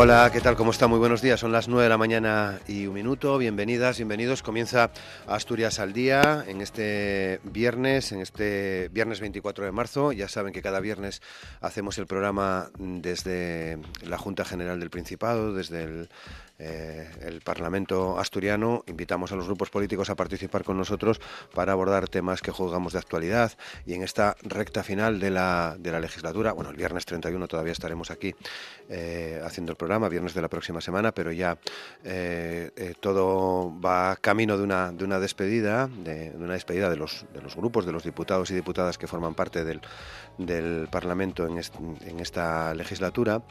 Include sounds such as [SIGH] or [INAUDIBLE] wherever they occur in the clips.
Hola, ¿qué tal? ¿Cómo está? Muy buenos días. Son las 9 de la mañana y un minuto. Bienvenidas, bienvenidos. Comienza Asturias al día en este viernes, en este viernes 24 de marzo. Ya saben que cada viernes hacemos el programa desde la Junta General del Principado, desde el eh, el Parlamento asturiano. Invitamos a los grupos políticos a participar con nosotros para abordar temas que juzgamos de actualidad y en esta recta final de la, de la legislatura, bueno, el viernes 31 todavía estaremos aquí eh, haciendo el programa, viernes de la próxima semana, pero ya eh, todo va camino de una, de una despedida, de, una despedida de los, de los grupos, de los diputados y diputadas que forman parte del, del Parlamento en, en esta legislatura.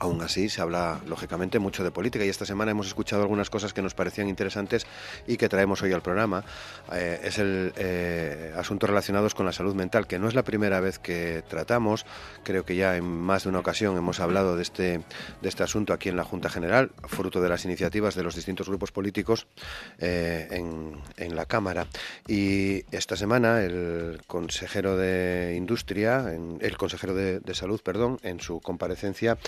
Aún así, se habla lógicamente mucho de política y esta semana hemos escuchado algunas cosas que nos parecían interesantes y que traemos hoy al programa. Eh, es el eh, asuntos relacionados con la salud mental, que no es la primera vez que tratamos. Creo que ya en más de una ocasión hemos hablado de este, de este asunto aquí en la Junta General, fruto de las iniciativas de los distintos grupos políticos eh, en, en, la Cámara. Y esta semana el consejero de Industria, el consejero de, de Salud, perdón, en su comparecencia,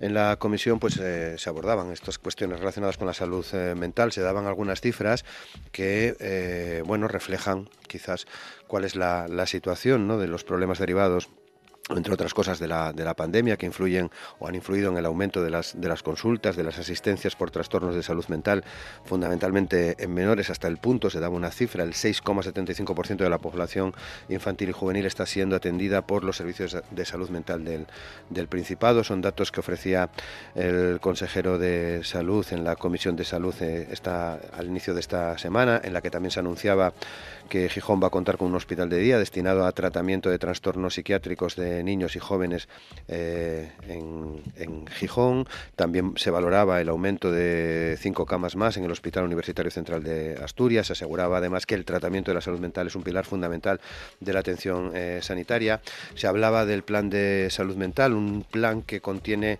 en la comisión pues eh, se abordaban estas cuestiones relacionadas con la salud eh, mental, se daban algunas cifras que eh, bueno reflejan quizás cuál es la, la situación ¿no? de los problemas derivados entre otras cosas de la, de la pandemia que influyen o han influido en el aumento de las, de las consultas, de las asistencias por trastornos de salud mental, fundamentalmente en menores, hasta el punto, se daba una cifra, el 6,75% de la población infantil y juvenil está siendo atendida por los servicios de salud mental del, del Principado. Son datos que ofrecía el consejero de salud en la Comisión de Salud eh, al inicio de esta semana, en la que también se anunciaba que Gijón va a contar con un hospital de día destinado a tratamiento de trastornos psiquiátricos de niños y jóvenes eh, en, Gijón. También se valoraba el aumento de cinco camas más en el Hospital Universitario Central de Asturias. Se aseguraba además que el tratamiento de la salud mental es un pilar fundamental de la atención eh, sanitaria. Se hablaba del plan de salud mental, un plan que contiene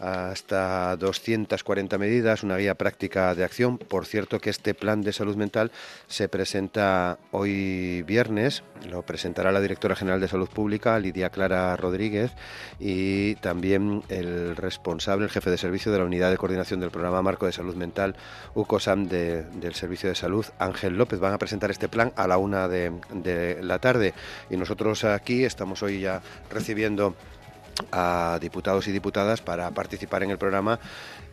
hasta 240 medidas, una guía práctica de acción. Por cierto que este plan de salud mental se presenta hoy viernes, lo presentará la directora general de Salud Pública, Lidia Clara Rodríguez, y también el responsable, el jefe de servicio de la Unidad de Coordinación del Programa Marco de Salud Mental, UCOSAM del Servicio de Salud, Ángel López. Van a presentar este plan a la una de, de la tarde y nosotros aquí estamos hoy ya recibiendo a diputados y diputadas para participar en el programa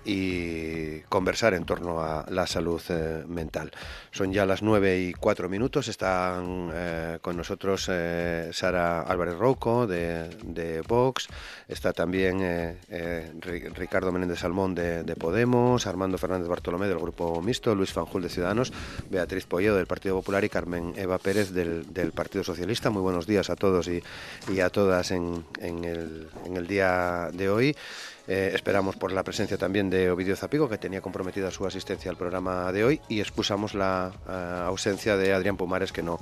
y conversar en torno a la salud eh, mental. Son ya las nueve y cuatro minutos. Están eh, con nosotros eh, Sara Álvarez Rouco de, Vox. Está también Ricardo Menéndez Salmón de, Podemos, Armando Fernández Bartolomé del Grupo Mixto, Luis Fanjul de Ciudadanos, Beatriz Polledo del Partido Popular y Carmen Eva Pérez del, Partido Socialista. Muy buenos días a todos y, a todas en el día de hoy. Eh, esperamos por la presencia también de Ovidio Zapigo, que tenía comprometida su asistencia al programa de hoy, y excusamos la eh, ausencia de Adrián Pumares, que no,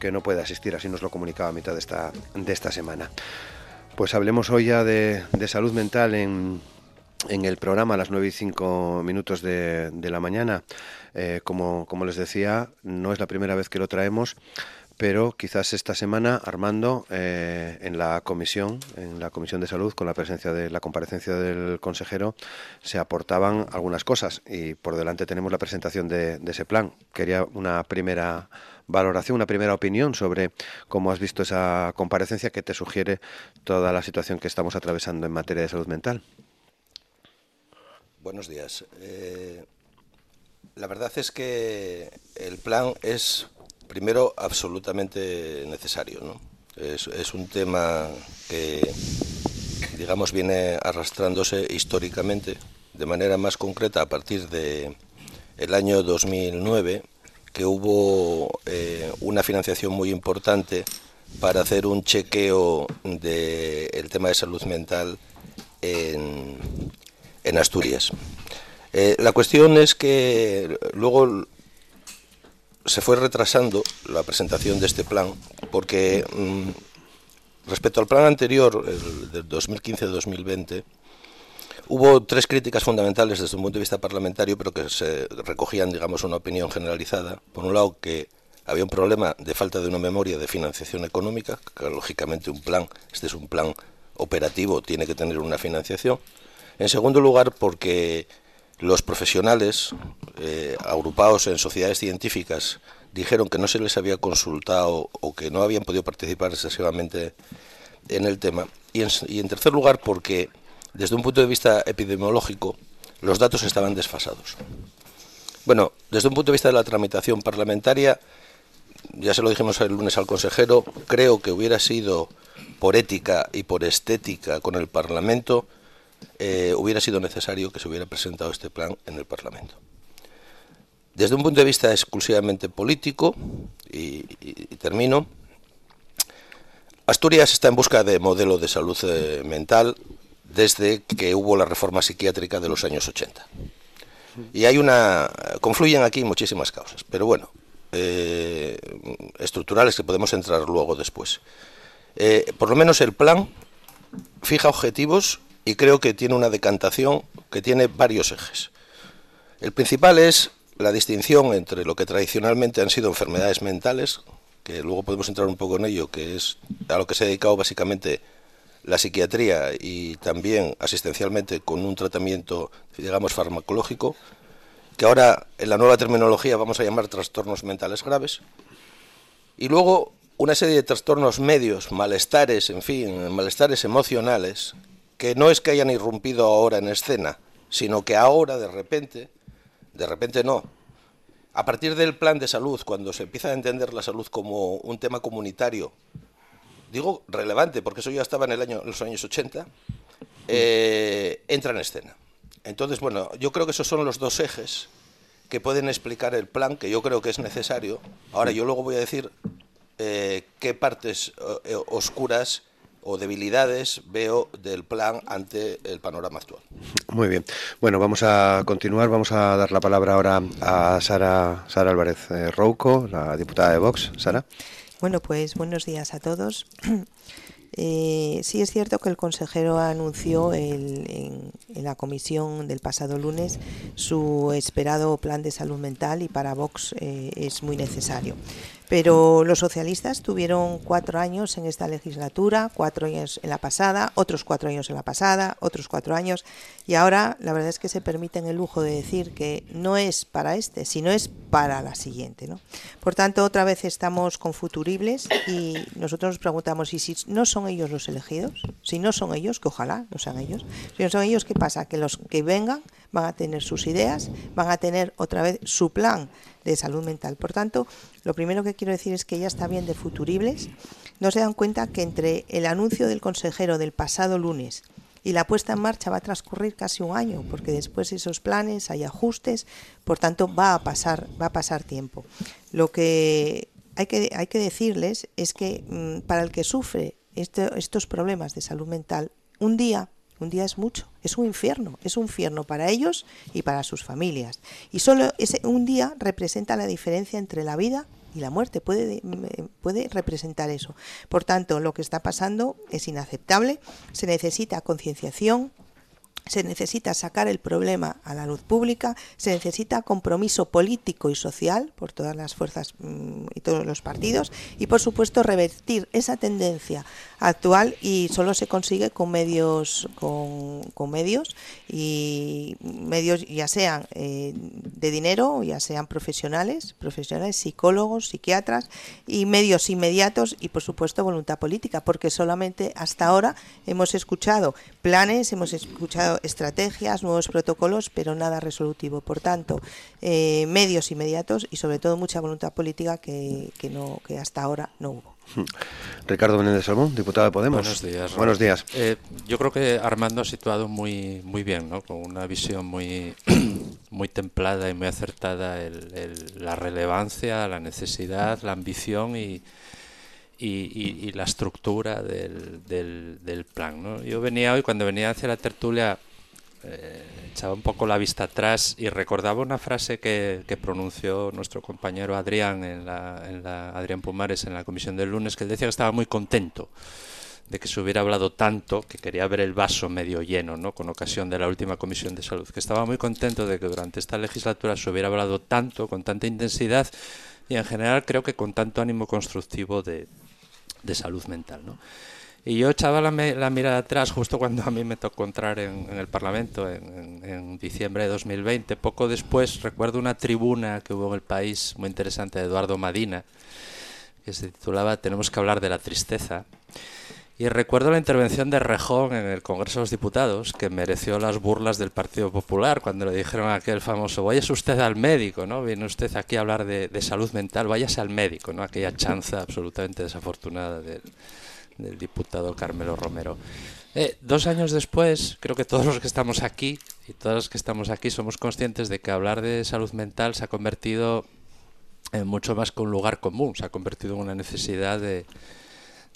que no puede asistir, así nos lo comunicaba a mitad de esta, de esta semana. Pues hablemos hoy ya de, salud mental en, en el programa a las 9 y 5 minutos de, de la mañana. Eh, como, como les decía, no es la primera vez que lo traemos pero quizás esta semana, Armando, eh, en la comisión, en la comisión de salud, con la presencia de la comparecencia del consejero, se aportaban algunas cosas y por delante tenemos la presentación de, ese plan. Quería una primera valoración, una primera opinión sobre cómo has visto esa comparecencia que te sugiere toda la situación que estamos atravesando en materia de salud mental. Buenos días. Eh, la verdad es que el plan es Primero, absolutamente necesario. ¿no? Es, un tema que, digamos, viene arrastrándose históricamente, de manera más concreta a partir de el año 2009, que hubo eh, una financiación muy importante para hacer un chequeo del tema de salud mental en, en Asturias. Eh, la cuestión es que luego se fue retrasando la presentación de este plan porque mm, respecto al plan anterior, el del 2015-2020, hubo tres críticas fundamentales desde un punto de vista parlamentario, pero que se recogían, digamos, una opinión generalizada. Por un lado, que había un problema de falta de una memoria de financiación económica, que lógicamente un plan, este es un plan operativo, tiene que tener una financiación. En segundo lugar, porque los profesionales eh, agrupados en sociedades científicas dijeron que no se les había consultado o que no habían podido participar excesivamente en el tema. Y en, tercer lugar, porque desde un punto de vista epidemiológico los datos estaban desfasados. Bueno, desde un punto de vista de la tramitación parlamentaria, ya se lo dijimos el lunes al consejero, creo que hubiera sido por ética y por estética con el Parlamento, eh, hubiera sido necesario que se hubiera presentado este plan en el Parlamento. Desde un punto de vista exclusivamente político, y, termino, Asturias está en busca de modelo de salud eh, mental desde que hubo la reforma psiquiátrica de los años 80. Y hay una. confluyen aquí muchísimas causas, pero bueno, eh, estructurales que podemos entrar luego después. Por lo menos el plan fija objetivos y creo que tiene una decantación que tiene varios ejes. El principal es la distinción entre lo que tradicionalmente han sido enfermedades mentales, que luego podemos entrar un poco en ello, que es a lo que se ha dedicado básicamente la psiquiatría y también asistencialmente con un tratamiento, digamos, farmacológico, que ahora en la nueva terminología vamos a llamar trastornos mentales graves, y luego una serie de trastornos medios, malestares, en fin, malestares emocionales, que no es que hayan irrumpido ahora en escena, sino que ahora de repente, de repente no, a partir del plan de salud, cuando se empieza a entender la salud como un tema comunitario, digo relevante, porque eso ya estaba en, el año, los años 80, eh, entra en escena. Entonces, bueno, yo creo que esos son los dos ejes que pueden explicar el plan, que yo creo que es necesario. Ahora, yo luego voy a decir eh, qué partes eh, oscuras o debilidades veo del plan ante el panorama actual. Muy bien. Bueno, vamos a continuar. Vamos a dar la palabra ahora a Sara, Sara Álvarez eh, Rouco, la diputada de Vox. Sara. Bueno, pues buenos días a todos. [CLEARS THROAT] Eh, sí es cierto que el consejero anunció en, la comisión del pasado lunes su esperado plan de salud mental y para Vox eh, es muy necesario. Pero los socialistas tuvieron cuatro años en esta legislatura, cuatro años en la pasada, otros cuatro años en la pasada, otros cuatro años, y ahora la verdad es que se permiten el lujo de decir que no es para este, sino es para la siguiente. ¿no? Por tanto, otra vez estamos con futuribles y nosotros nos preguntamos, ¿y si no son ellos los elegidos? Si no son ellos, que ojalá no sean ellos, si no son ellos, ¿qué pasa? Que los que vengan van a tener sus ideas, van a tener otra vez su plan de salud mental. Por tanto, lo primero que quiero decir es que ya está bien de futuribles. No se dan cuenta que entre el anuncio del consejero del pasado lunes y la puesta en marcha va a transcurrir casi un año, porque después esos planes hay ajustes, por tanto va a pasar, va a pasar tiempo. Lo que hay que, hay que decirles es que mm, para el que sufre estos problemas de salud mental, un día un día es mucho, es un infierno, es un infierno para ellos y para sus familias. Y solo ese un día representa la diferencia entre la vida y la muerte, puede, puede representar eso. Por tanto, lo que está pasando es inaceptable, se necesita concienciación, se necesita sacar el problema a la luz pública, se necesita compromiso político y social por todas las fuerzas mm, y todos los partidos y por supuesto revertir esa tendencia actual y solo se consigue con medios con, medios y medios ya sean eh, de dinero ya sean profesionales profesionales psicólogos psiquiatras y medios inmediatos y por supuesto voluntad política porque solamente hasta ahora hemos escuchado planes hemos escuchado estrategias, nuevos protocolos, pero nada resolutivo. Por tanto, eh, medios inmediatos y sobre todo mucha voluntad política que, no, que hasta ahora no hubo. Hmm. Ricardo Menéndez Salmón, diputado de Podemos. Buenos días. Buenos días. Eh, yo creo que Armando ha situado muy, muy bien, ¿no? con una visión muy, [CLEARS THROAT] muy templada y muy acertada la relevancia, la necesidad, la ambición y, y, la estructura del, del, plan. ¿no? Yo venía hoy, cuando venía hacia la tertulia, eh, echaba un poco la vista atrás y recordaba una frase que, pronunció nuestro compañero Adrián, en la, Adrián Pumares, en la comisión del lunes, que decía que estaba muy contento de que se hubiera hablado tanto, que quería ver el vaso medio lleno, ¿no? con ocasión de la última Comisión de Salud, que estaba muy contento de que durante esta legislatura se hubiera hablado tanto, con tanta intensidad y en general creo que con tanto ánimo constructivo de, de salud mental. ¿no? Y yo echaba la, mirada atrás justo cuando a mí me tocó entrar en, en el Parlamento en, en, en, diciembre de 2020. Poco después recuerdo una tribuna que hubo en el país muy interesante de Eduardo Madina, que se titulaba Tenemos que hablar de la tristeza. Y recuerdo la intervención de Rejón en el Congreso de los Diputados, que mereció las burlas del Partido Popular cuando le dijeron a aquel famoso, váyase usted al médico, ¿no? Viene usted aquí a hablar de, de salud mental, váyase al médico, ¿no? Aquella chanza absolutamente desafortunada del, del diputado Carmelo Romero. Eh, dos años después, creo que todos los que estamos aquí y todos los que estamos aquí somos conscientes de que hablar de salud mental se ha convertido en mucho más que un lugar común, se ha convertido en una necesidad de,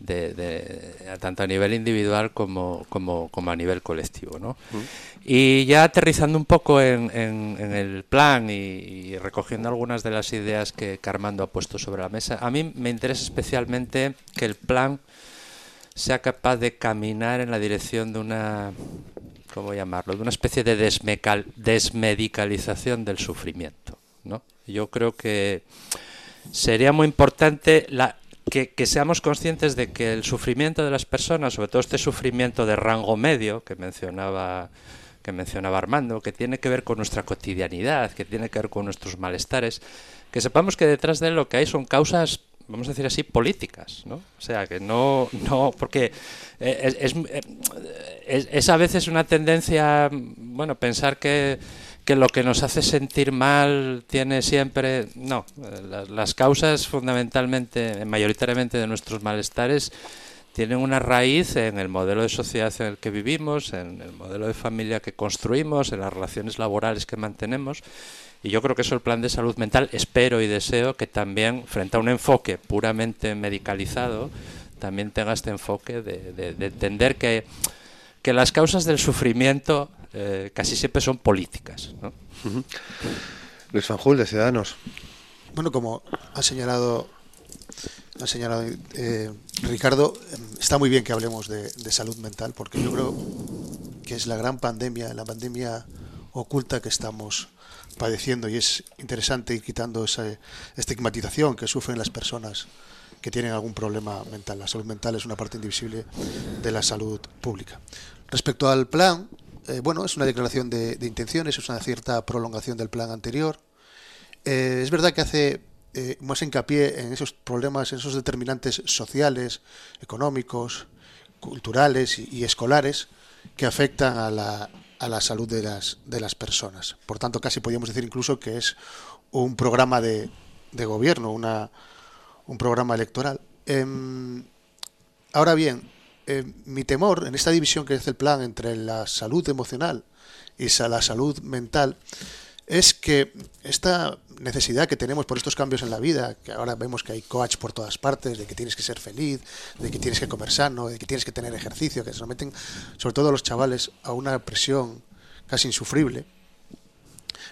de, de, tanto a nivel individual como, como, como a nivel colectivo. ¿no? Y ya aterrizando un poco en, en, en el plan y, y, recogiendo algunas de las ideas que Carmando ha puesto sobre la mesa, a mí me interesa especialmente que el plan sea capaz de caminar en la dirección de una, ¿cómo llamarlo?, de una especie de desmedicalización del sufrimiento. ¿no? Yo creo que sería muy importante la, que, que, seamos conscientes de que el sufrimiento de las personas, sobre todo este sufrimiento de rango medio que mencionaba que mencionaba Armando, que tiene que ver con nuestra cotidianidad, que tiene que ver con nuestros malestares, que sepamos que detrás de él lo que hay son causas vamos a decir así, políticas, ¿no? O sea, que no, no porque es, es, es, es a veces una tendencia, bueno, pensar que, que, lo que nos hace sentir mal tiene siempre, no, las causas fundamentalmente, mayoritariamente de nuestros malestares, tienen una raíz en el modelo de sociedad en el que vivimos, en el modelo de familia que construimos, en las relaciones laborales que mantenemos. Y yo creo que eso el plan de salud mental, espero y deseo que también, frente a un enfoque puramente medicalizado, también tenga este enfoque de, de, de entender que, que, las causas del sufrimiento eh, casi siempre son políticas. ¿no? Uh -huh. Luis Fanjul, de Ciudadanos. Bueno, como ha señalado ha señalado eh, Ricardo, está muy bien que hablemos de, de, salud mental, porque yo creo que es la gran pandemia, la pandemia oculta que estamos padeciendo y es interesante ir quitando esa estigmatización que sufren las personas que tienen algún problema mental. La salud mental es una parte indivisible de la salud pública. Respecto al plan, eh, bueno, es una declaración de, intenciones, es una cierta prolongación del plan anterior. Eh, es verdad que hace eh, más hincapié en esos problemas, en esos determinantes sociales, económicos, culturales y escolares que afectan a la, a la salud de las, de las personas. Por tanto, casi podríamos decir incluso que es un programa de, de gobierno, una, un programa electoral. Eh, ahora bien, eh, mi temor en esta división que hace el plan entre la salud emocional y la salud mental es que esta necesidad que tenemos por estos cambios en la vida, que ahora vemos que hay coach por todas partes, de que tienes que ser feliz, de que tienes que comer sano, de que tienes que tener ejercicio, que se someten sobre todo los chavales a una presión casi insufrible.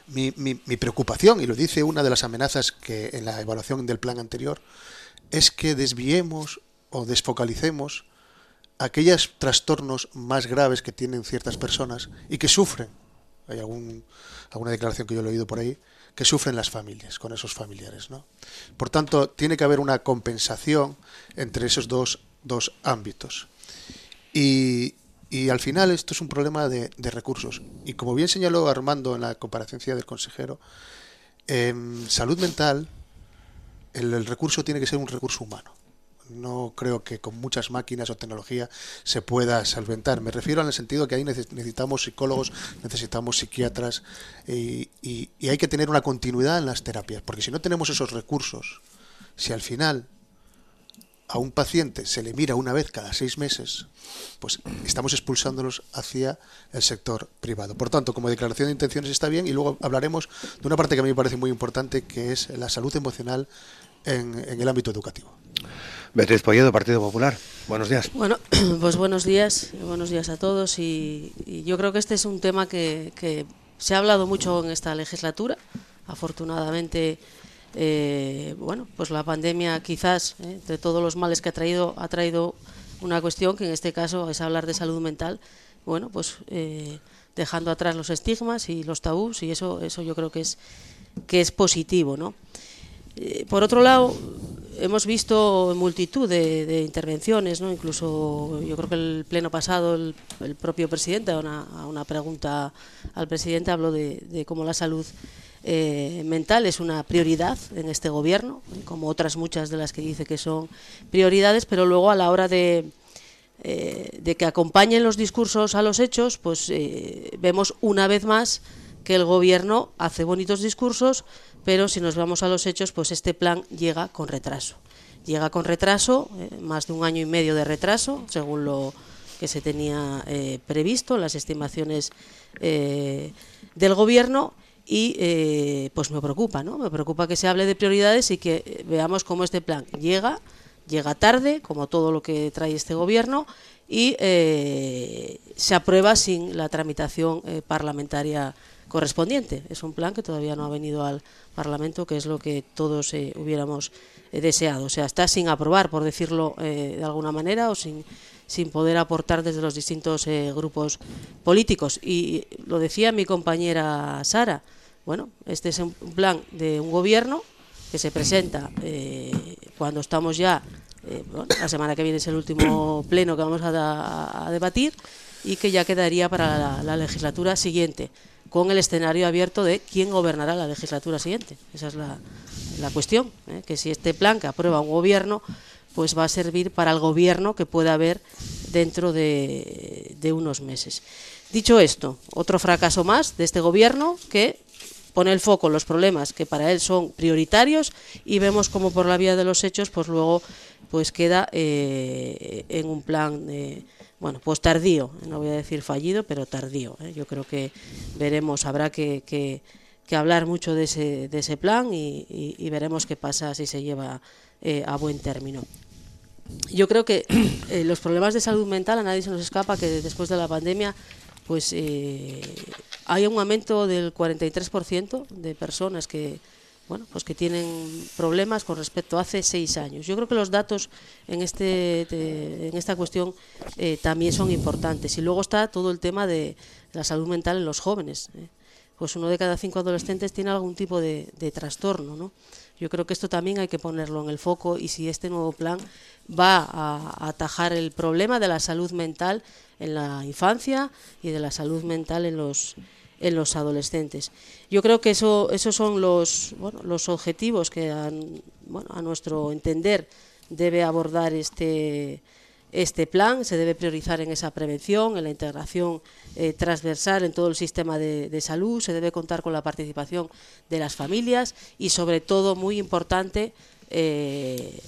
Mi, mi, mi preocupación, y lo dice una de las amenazas que en la evaluación del plan anterior, es que desviemos o desfocalicemos aquellos trastornos más graves que tienen ciertas personas y que sufren. Hay algún alguna declaración que yo he oído por ahí, que sufren las familias con esos familiares. ¿no? Por tanto, tiene que haber una compensación entre esos dos, dos ámbitos. Y, y, al final esto es un problema de, de, recursos. Y como bien señaló Armando en la comparecencia del consejero, en salud mental el recurso tiene que ser un recurso humano no creo que con muchas máquinas o tecnología se pueda solventar. Me refiero en el sentido que ahí necesitamos psicólogos, necesitamos psiquiatras y, y, hay que tener una continuidad en las terapias, porque si no tenemos esos recursos, si al final a un paciente se le mira una vez cada seis meses, pues estamos expulsándolos hacia el sector privado. Por tanto, como declaración de intenciones está bien y luego hablaremos de una parte que a mí me parece muy importante, que es la salud emocional en el ámbito educativo. Beatriz Polledo, Partido Popular. Buenos días. Bueno, [CLEARS THROAT] pues buenos días, buenos días a todos. Y, yo creo que este es un tema que, se ha hablado mucho en esta legislatura. Afortunadamente, eh, bueno, pues la pandemia quizás, eh, entre todos los males que ha traído, ha traído una cuestión que en este caso es hablar de salud mental, bueno, pues eh, dejando atrás los estigmas y los tabús y eso, eso yo creo que es, que es positivo, ¿no? Eh, por otro lado, hemos visto multitud de, intervenciones, ¿no? incluso yo creo que el pleno pasado el, propio presidente, a una, pregunta al presidente, habló de, cómo la salud eh, mental es una prioridad en este gobierno, como otras muchas de las que dice que son prioridades, pero luego a la hora de, eh, de que acompañen los discursos a los hechos, pues vemos una vez más que el gobierno hace bonitos discursos, pero si nos vamos a los hechos, pues este plan llega con retraso. Llega con retraso, eh, más de un año y medio de retraso, según lo que se tenía eh, previsto, las estimaciones eh, del gobierno, y pues me preocupa, ¿no? Me preocupa que se hable de prioridades y que veamos cómo este plan llega, llega tarde, como todo lo que trae este gobierno, y se aprueba sin la tramitación parlamentaria correspondiente. Es un plan que todavía no ha venido al Parlamento, que es lo que todos eh, hubiéramos eh, deseado. O sea, está sin aprobar, por decirlo eh, de alguna manera, o sin, sin poder aportar desde los distintos grupos políticos. Y lo decía mi compañera Sara, bueno, este es un plan de un gobierno que se presenta cuando estamos ya, la semana que viene es el último pleno que vamos a, debatir y que ya quedaría para la legislatura siguiente con el escenario abierto de quién gobernará la legislatura siguiente. Esa es la, cuestión, ¿eh? que si este plan que aprueba un gobierno, pues va a servir para el gobierno que pueda haber dentro de, unos meses. Dicho esto, otro fracaso más de este gobierno que pone el foco en los problemas que para él son prioritarios y vemos como por la vía de los hechos, pues luego pues queda eh, en un plan de bueno, pues tardío, no voy a decir fallido, pero tardío. ¿eh? Yo creo que veremos, habrá que, hablar mucho de ese, de ese plan y, veremos qué pasa si se lleva eh, a buen término. Yo creo que [COUGHS] eh, los problemas de salud mental a nadie se nos escapa que después de la pandemia pues hay un aumento del 43% de personas que bueno, pues que tienen problemas con respecto a hace seis años. Yo creo que los datos en, este, en esta cuestión eh, también son importantes. Y luego está todo el tema de la salud mental en los jóvenes. ¿eh? Pues uno de cada cinco adolescentes tiene algún tipo de, trastorno. ¿no? Yo creo que esto también hay que ponerlo en el foco y si este nuevo plan va a atajar el problema de la salud mental en la infancia y de la salud mental en los en los adolescentes. Yo creo que eso, esos son los, bueno, los objetivos que a, nuestro entender debe abordar este, este plan, se debe priorizar en esa prevención, en la integración eh, transversal en todo el sistema de, salud, se debe contar con la participación de las familias y sobre todo, muy importante, eh,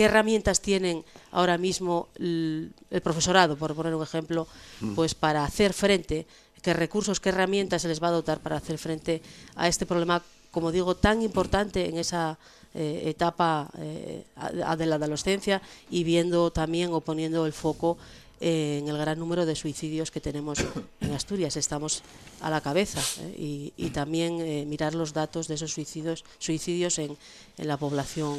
qué herramientas tienen ahora mismo el, el, profesorado, por poner un ejemplo, mm. pues para hacer frente qué recursos, qué herramientas se les va a dotar para hacer frente a este problema, como digo, tan importante en esa eh, etapa eh, de la adolescencia y viendo también o poniendo el foco en el gran número de suicidios que tenemos [COUGHS] en Asturias. Estamos a la cabeza eh, y, también mirar los datos de esos suicidios, suicidios en, en la población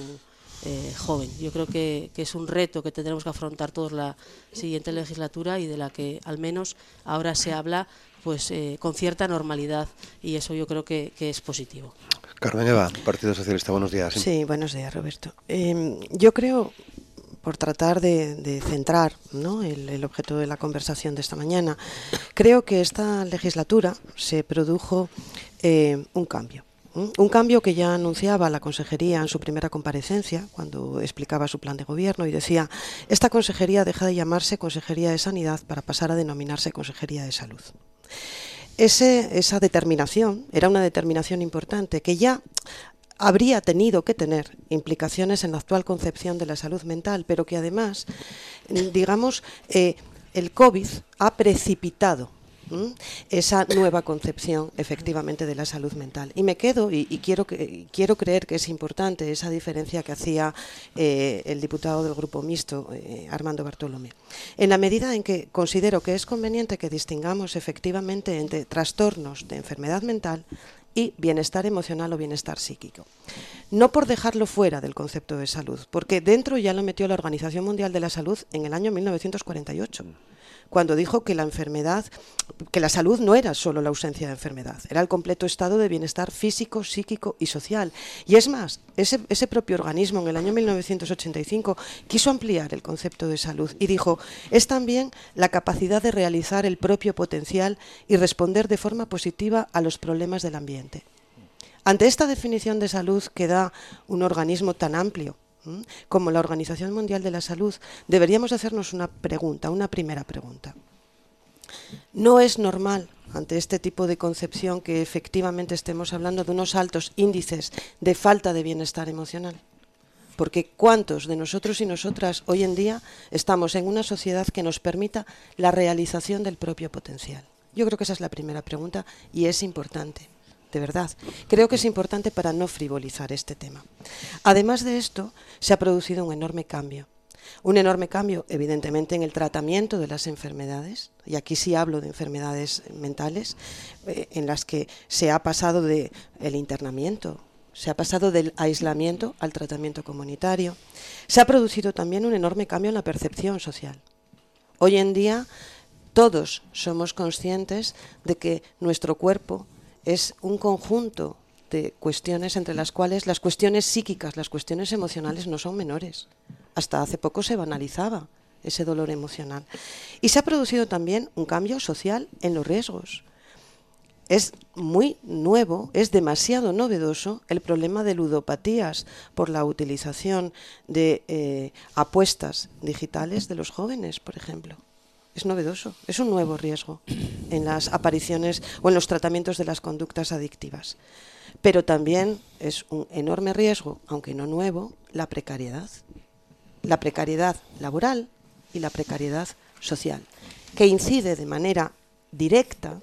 joven. Yo creo que, que, es un reto que tendremos que afrontar todos la siguiente legislatura y de la que al menos ahora se habla pues eh, con cierta normalidad y eso yo creo que, es positivo. Carmen Eva, Partido Socialista, buenos días. Sí, buenos días, Roberto. Em, yo creo, por tratar de, centrar ¿no? el, objeto de la conversación de esta mañana, creo que esta legislatura se produjo eh, un cambio. Un cambio que ya anunciaba la Consejería en su primera comparecencia, cuando explicaba su plan de gobierno, y decía, esta Consejería deja de llamarse Consejería de Sanidad para pasar a denominarse Consejería de Salud esa determinación era una determinación importante que ya habría tenido que tener implicaciones en la actual concepción de la salud mental, pero que además, digamos, eh, el COVID ha precipitado esa nueva concepción efectivamente de la salud mental. Y me quedo, y, quiero, quiero creer que es importante esa diferencia que hacía eh, el diputado del Grupo Mixto, eh, Armando Bartolomé. En la medida en que considero que es conveniente que distingamos efectivamente entre trastornos de enfermedad mental y bienestar emocional o bienestar psíquico. No por dejarlo fuera del concepto de salud, porque dentro ya lo metió la Organización Mundial de la Salud en el año 1948 cuando dijo que la enfermedad, que la salud no era solo la ausencia de enfermedad, era el completo estado de bienestar físico, psíquico y social. Y es más, ese, ese propio organismo en el año 1985 quiso ampliar el concepto de salud y dijo, es también la capacidad de realizar el propio potencial y responder de forma positiva a los problemas del ambiente. Ante esta definición de salud que da un organismo tan amplio, como la Organización Mundial de la Salud, deberíamos hacernos una pregunta, una primera pregunta. No es normal ante este tipo de concepción que efectivamente estemos hablando de unos altos índices de falta de bienestar emocional. Porque ¿cuántos de nosotros y nosotras hoy en día estamos en una sociedad que nos permita la realización del propio potencial? Yo creo que esa es la primera pregunta y es importante de verdad. Creo que es importante para no frivolizar este tema. Además de esto, se ha producido un enorme cambio. Un enorme cambio, evidentemente, en el tratamiento de las enfermedades, y aquí sí hablo de enfermedades mentales, eh, en las que se ha pasado del el internamiento, se ha pasado del aislamiento al tratamiento comunitario. Se ha producido también un enorme cambio en la percepción social. Hoy en día todos somos conscientes de que nuestro cuerpo es un conjunto de cuestiones entre las cuales las cuestiones psíquicas, las cuestiones emocionales no son menores. Hasta hace poco se banalizaba ese dolor emocional. Y se ha producido también un cambio social en los riesgos. Es muy nuevo, es demasiado novedoso el problema de ludopatías por la utilización de eh, apuestas digitales de los jóvenes, por ejemplo es novedoso, es un nuevo riesgo en las apariciones o en los tratamientos de las conductas adictivas. Pero también es un enorme riesgo, aunque no nuevo, la precariedad. La precariedad laboral y la precariedad social, que incide de manera directa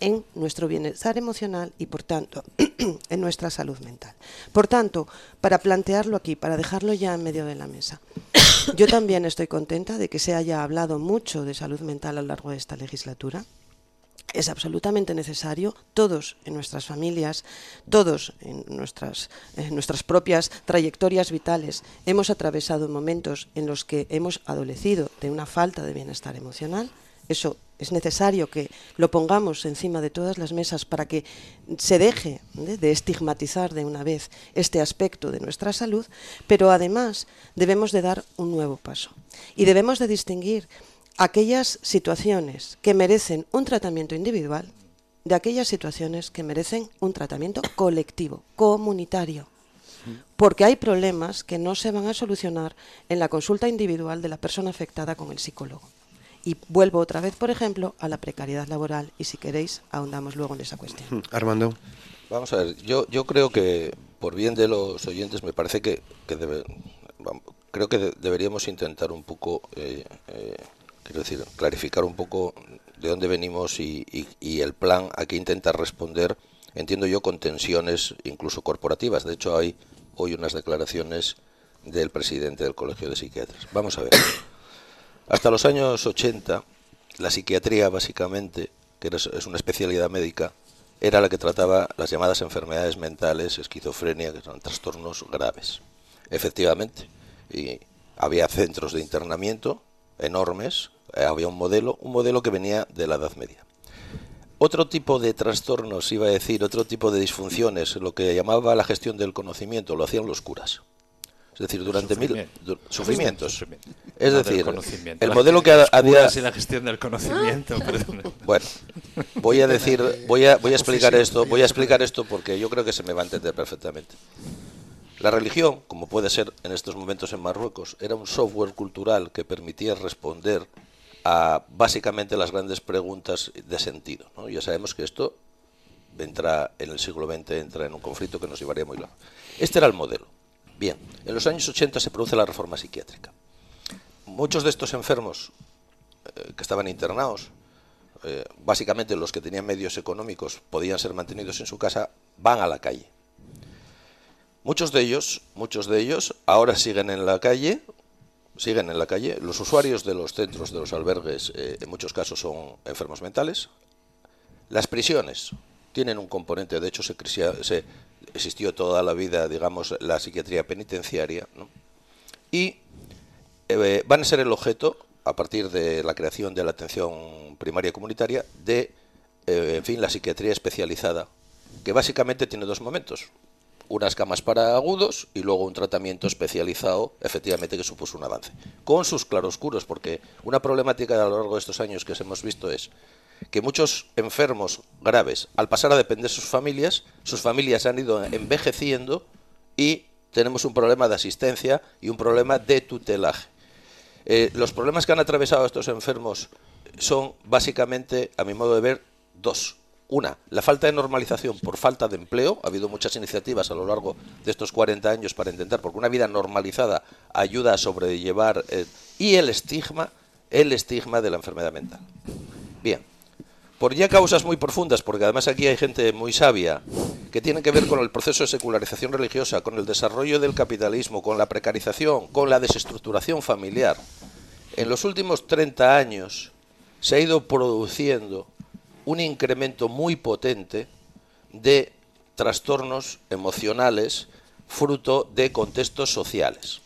en nuestro bienestar emocional y, por tanto, [CLEARS THROAT] en nuestra salud mental. Por tanto, para plantearlo aquí, para dejarlo ya en medio de la mesa, yo también estoy contenta de que se haya hablado mucho de salud mental a lo largo de esta legislatura. Es absolutamente necesario, todos en nuestras familias, todos en nuestras, en nuestras propias trayectorias vitales, hemos atravesado momentos en los que hemos adolecido de una falta de bienestar emocional. Eso es necesario que lo pongamos encima de todas las mesas para que se deje de estigmatizar de una vez este aspecto de nuestra salud, pero además debemos de dar un nuevo paso y debemos de distinguir aquellas situaciones que merecen un tratamiento individual de aquellas situaciones que merecen un tratamiento colectivo, comunitario. Porque hay problemas que no se van a solucionar en la consulta individual de la persona afectada con el psicólogo. Y vuelvo otra vez, por ejemplo, a la precariedad laboral y si queréis ahondamos luego en esa cuestión. Armando. Vamos a ver, yo, yo creo que por bien de los oyentes me parece que, creo que deberíamos intentar un poco, eh, eh, quiero decir, clarificar un poco de dónde venimos y, y el plan a que intenta responder, entiendo yo, con tensiones incluso corporativas. De hecho, hay hoy unas declaraciones del presidente del Colegio de Psiquiatras. Vamos a ver. Hasta los años 80, la psiquiatría básicamente, que es una especialidad médica, era la que trataba las llamadas enfermedades mentales, esquizofrenia, que son trastornos graves. Efectivamente, y había centros de internamiento enormes, eh, había un modelo, un modelo que venía de la Edad Media. Otro tipo de trastornos, iba a decir, otro tipo de disfunciones, lo que llamaba la gestión del conocimiento, lo hacían los curas. Es decir, durante mil sufrimientos. Es decir, el modelo que a, día la gestión del conocimiento. [LAUGHS] bueno, voy a decir, voy a voy a explicar esto, voy a explicar esto porque yo creo que se me va a entender perfectamente. La religión, como puede ser en estos momentos en Marruecos, era un software cultural que permitía responder a básicamente las grandes preguntas de sentido. Ya sabemos que esto entra en el siglo XX, entra en un conflicto que nos llevaría muy largo. Este era el modelo. Bien, en los años 80 se produce la reforma psiquiátrica. Muchos de estos enfermos eh, que estaban internados, eh, básicamente los que tenían medios económicos podían ser mantenidos en su casa, van a la calle. Muchos de ellos, muchos de ellos ahora siguen en la calle, siguen en la calle. Los usuarios de los centros, de los albergues, eh, en muchos casos son enfermos mentales. Las prisiones tienen un componente, de hecho se, se existió toda la vida, digamos, la psiquiatría penitenciaria, ¿no? y eh, van a ser el objeto, a partir de la creación de la atención primaria comunitaria, de, eh, en fin, la psiquiatría especializada, que básicamente tiene dos momentos unas camas para agudos y luego un tratamiento especializado, efectivamente, que supuso un avance. Con sus claroscuros, porque una problemática a lo largo de estos años que hemos visto es que muchos enfermos graves, al pasar a depender de sus familias, sus familias han ido envejeciendo y tenemos un problema de asistencia y un problema de tutelaje. Eh, los problemas que han atravesado estos enfermos son básicamente, a mi modo de ver, dos. Una, la falta de normalización por falta de empleo. Ha habido muchas iniciativas a lo largo de estos 40 años para intentar, porque una vida normalizada ayuda a sobrellevar. Eh, y el estigma, el estigma de la enfermedad mental. Bien, por ya causas muy profundas, porque además aquí hay gente muy sabia, que tienen que ver con el proceso de secularización religiosa, con el desarrollo del capitalismo, con la precarización, con la desestructuración familiar. En los últimos 30 años se ha ido produciendo un incremento muy potente de trastornos emocionales fruto de contextos sociales.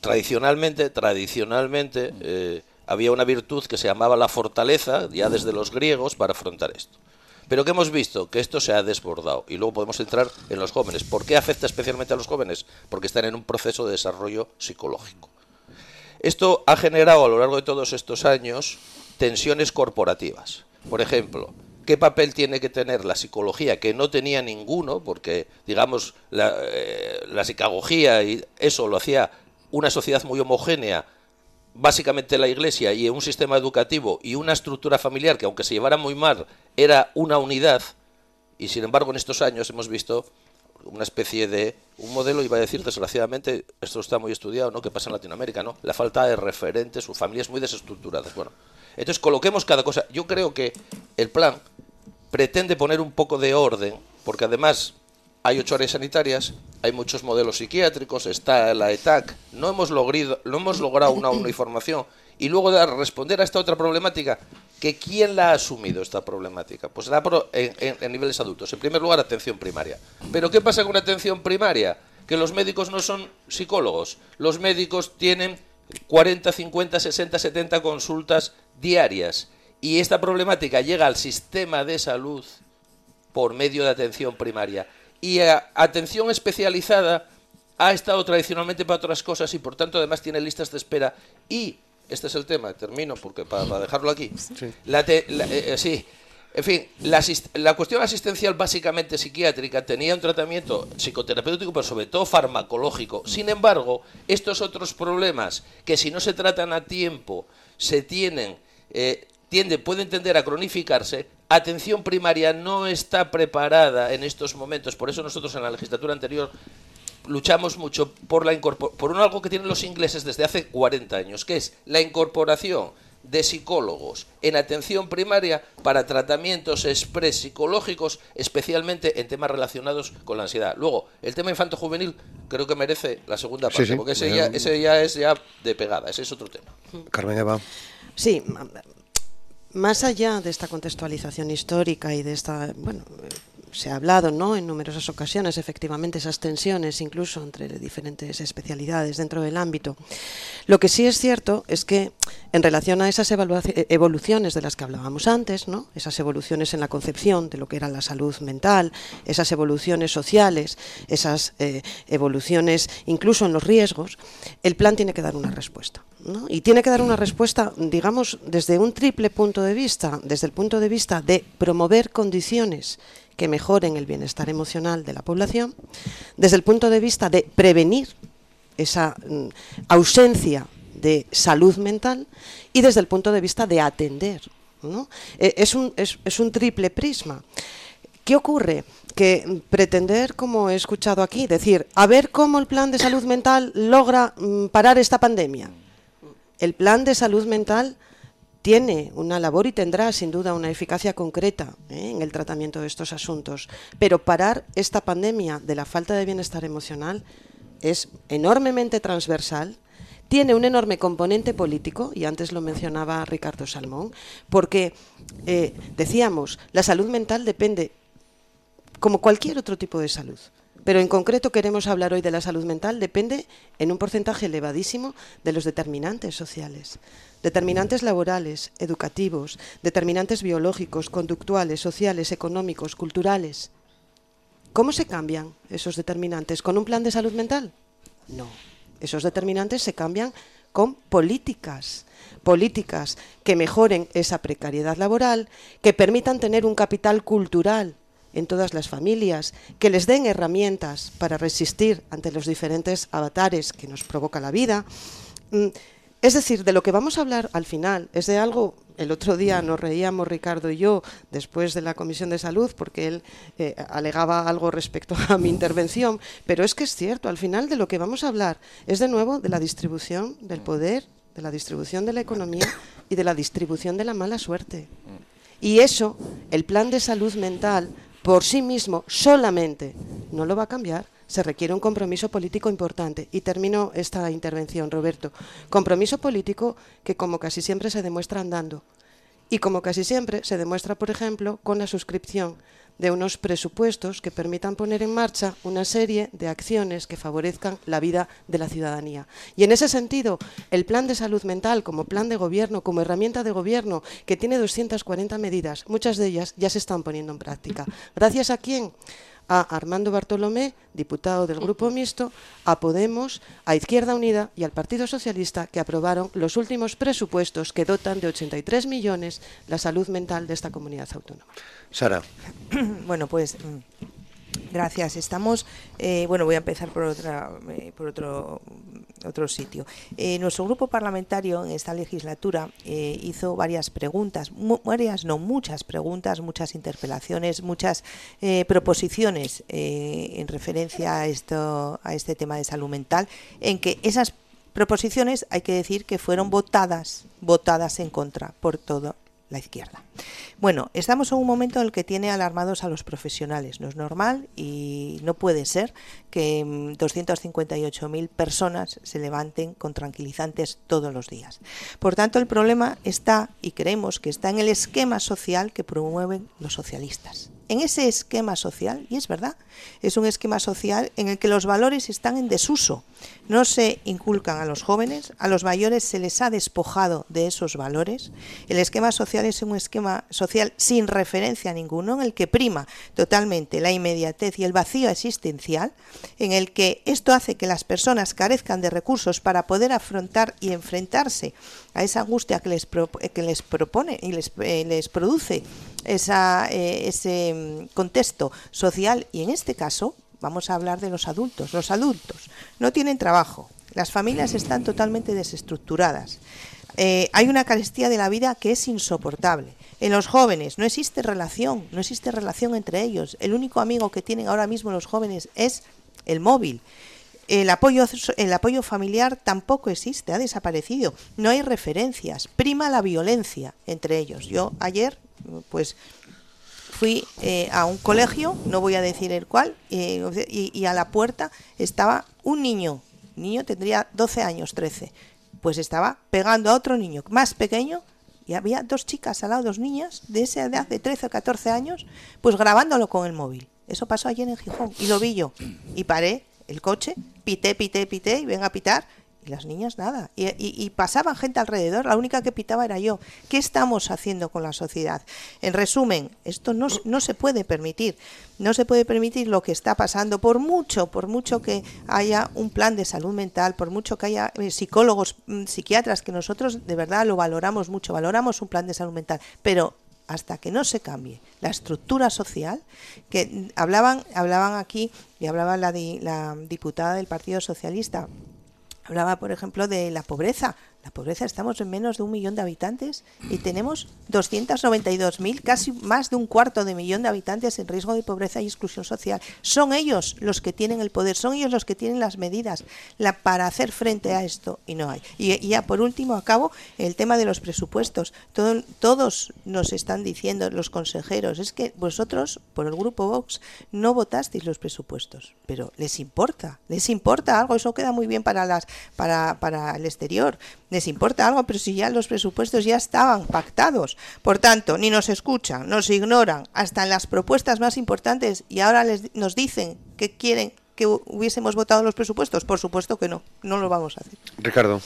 Tradicionalmente, tradicionalmente eh, había una virtud que se llamaba la fortaleza, ya desde los griegos, para afrontar esto. Pero que hemos visto que esto se ha desbordado y luego podemos entrar en los jóvenes. ¿Por qué afecta especialmente a los jóvenes? Porque están en un proceso de desarrollo psicológico. Esto ha generado a lo largo de todos estos años tensiones corporativas. Por ejemplo, ¿qué papel tiene que tener la psicología que no tenía ninguno? Porque, digamos, la, eh, la psicagogía y eso lo hacía una sociedad muy homogénea, básicamente la iglesia y un sistema educativo y una estructura familiar que, aunque se llevara muy mal, era una unidad. Y sin embargo, en estos años hemos visto una especie de un modelo, iba a decir desgraciadamente, esto está muy estudiado, ¿no? Que pasa en Latinoamérica, ¿no? La falta de referentes, sus familias muy desestructuradas. Bueno, entonces coloquemos cada cosa. Yo creo que el plan pretende poner un poco de orden, porque además hay ocho áreas sanitarias, hay muchos modelos psiquiátricos, está la ETAC, no hemos logrado, no hemos logrado una uniformación y luego de responder a esta otra problemática, que quién la ha asumido esta problemática, pues la en, en niveles adultos. En primer lugar, atención primaria. Pero ¿qué pasa con atención primaria? Que los médicos no son psicólogos, los médicos tienen 40, 50, 60, 70 consultas diarias. Y esta problemática llega al sistema de salud por medio de atención primaria. Y atención especializada ha estado tradicionalmente para otras cosas y por tanto además tiene listas de espera. Y, este es el tema, termino porque para, dejarlo aquí. Sí. Eh, eh, sí. En fin, la, la, cuestión asistencial básicamente psiquiátrica tenía un tratamiento psicoterapéutico, pero sobre todo farmacológico. Sin embargo, estos otros problemas que si no se tratan a tiempo se tienen eh, tiende, pueden tender a cronificarse, atención primaria no está preparada en estos momentos. Por eso nosotros en la legislatura anterior luchamos mucho por, la por un algo que tienen los ingleses desde hace 40 años, que es la incorporación de psicólogos en atención primaria para tratamientos expres psicológicos, especialmente en temas relacionados con la ansiedad. Luego, el tema infanto-juvenil creo que merece la segunda parte, porque ese ya, ese ya es ya de pegada, ese es otro tema. Carmen Eva. Sí, más allá de esta contextualización histórica y de esta, bueno, se ha hablado ¿no? en numerosas ocasiones, efectivamente, esas tensiones incluso entre diferentes especialidades dentro del ámbito. Lo que sí es cierto es que en relación a esas evoluciones de las que hablábamos antes, ¿no? esas evoluciones en la concepción de lo que era la salud mental, esas evoluciones sociales, esas eh, evoluciones incluso en los riesgos, el plan tiene que dar una respuesta. Y tiene que dar una respuesta, digamos, desde un triple punto de vista, desde el punto de vista de promover condiciones que mejoren el bienestar emocional de la población, desde el punto de vista de prevenir esa mm, ausencia de salud mental y desde el punto de vista de atender. E, es, un, es, un triple prisma. ¿Qué ocurre? Que pretender, como he escuchado aquí, decir, a ver cómo el plan de salud mental logra mm, parar esta pandemia. El plan de salud mental tiene una labor y tendrá sin duda una eficacia concreta ¿eh? en el tratamiento de estos asuntos. Pero parar esta pandemia de la falta de bienestar emocional es enormemente transversal, tiene un enorme componente político, y antes lo mencionaba Ricardo Salmón, porque, eh, decíamos, la salud mental depende como cualquier otro tipo de salud. Pero en concreto queremos hablar hoy de la salud mental, depende en un porcentaje elevadísimo de los determinantes sociales. Determinantes laborales, educativos, determinantes biológicos, conductuales, sociales, económicos, culturales. ¿Cómo se cambian esos determinantes? ¿Con un plan de salud mental? No. Esos determinantes se cambian con políticas, políticas que mejoren esa precariedad laboral, que permitan tener un capital cultural en todas las familias, que les den herramientas para resistir ante los diferentes avatares que nos provoca la vida. Mm, es decir, de lo que vamos a hablar al final es de algo, el otro día nos reíamos Ricardo y yo después de la Comisión de Salud porque él eh, alegaba algo respecto a mi intervención, pero es que es cierto, al final de lo que vamos a hablar es de nuevo de la distribución del poder, de la distribución de la economía y de la distribución de la mala suerte. Y eso, el plan de salud mental por sí mismo solamente no lo va a cambiar. Se requiere un compromiso político importante. Y termino esta intervención, Roberto. Compromiso político que, como casi siempre, se demuestra andando. Y como casi siempre, se demuestra, por ejemplo, con la suscripción de unos presupuestos que permitan poner en marcha una serie de acciones que favorezcan la vida de la ciudadanía. Y en ese sentido, el plan de salud mental como plan de gobierno, como herramienta de gobierno, que tiene 240 medidas, muchas de ellas ya se están poniendo en práctica. ¿Gracias a quién? A Armando Bartolomé, diputado del Grupo Mixto, a Podemos, a Izquierda Unida y al Partido Socialista, que aprobaron los últimos presupuestos que dotan de 83 millones la salud mental de esta comunidad autónoma. Sara. [CLEARS THROAT] bueno, pues mm, Gracias. Estamos, eh, bueno, voy a empezar por otra, eh, por otro, otro sitio. Eh, nuestro grupo parlamentario en esta legislatura hizo varias preguntas, varias, no muchas preguntas, muchas interpelaciones, muchas proposiciones en referencia a esto, a este tema de salud mental, en que esas proposiciones hay que decir que fueron votadas, votadas en contra por todo la izquierda. Bueno, estamos en un momento en el que tiene alarmados a los profesionales. No es normal y no puede ser que 258.000 mm, personas se levanten con tranquilizantes todos los días. Por tanto, el problema está, y creemos que está en el esquema social que promueven los socialistas en ese esquema social, y es verdad, es un esquema social en el que los valores están en desuso. No se inculcan a los jóvenes, a los mayores se les ha despojado de esos valores. El esquema social es un esquema social sin referencia a ninguno, en el que prima totalmente la inmediatez y el vacío existencial, en el que esto hace que las personas carezcan de recursos para poder afrontar y enfrentarse a esa angustia que les, que les propone y les, eh, les produce esa, eh, ese mm, contexto social y en este caso vamos a hablar de los adultos. Los adultos no tienen trabajo, las familias están totalmente desestructuradas. Eh, hay una carestía de la vida que es insoportable. En los jóvenes no existe relación, no existe relación entre ellos. El único amigo que tienen ahora mismo los jóvenes es el móvil. El apoyo, el apoyo familiar tampoco existe, ha desaparecido. No hay referencias. Prima la violencia entre ellos. Yo ayer pues fui eh, a un colegio, no voy a decir el cual, eh, y, a la puerta estaba un niño, niño tendría 12 años, 13, pues estaba pegando a otro niño más pequeño y había dos chicas al lado, dos niñas de esa edad de 13 o 14 años, pues grabándolo con el móvil. Eso pasó ayer en Gijón y lo vi yo. Y paré el coche, pité, pité, pité y venga a pitar y las niñas nada. Y, y, pasaban gente alrededor, la única que pitaba era yo. ¿Qué estamos haciendo con la sociedad? En resumen, esto no, no se puede permitir. No se puede permitir lo que está pasando, por mucho, por mucho que haya un plan de salud mental, por mucho que haya eh, psicólogos, mm, psiquiatras, que nosotros de verdad lo valoramos mucho, valoramos un plan de salud mental, pero hasta que no se cambie la estructura social, que hablaban, hablaban aquí, y hablaba la, la diputada del Partido Socialista, Hablaba, por ejemplo, de la pobreza. La pobreza, estamos en menos de un millón de habitantes y tenemos 292.000, casi más de un cuarto de millón de habitantes en riesgo de pobreza y exclusión social. Son ellos los que tienen el poder, son ellos los que tienen las medidas para hacer frente a esto y no hay. Y, ya por último, acabo, el tema de los presupuestos. todos nos están diciendo los consejeros, es que vosotros, por el grupo Vox, no votasteis los presupuestos, pero les importa, les importa algo, eso queda muy bien para, las, para, para el exterior les importa algo, pero si ya los presupuestos ya estaban pactados. Por tanto, ni nos escuchan, nos ignoran, hasta en las propuestas más importantes y ahora les, nos dicen que quieren que hubiésemos votado los presupuestos. Por supuesto que no, no lo vamos a hacer. Ricardo.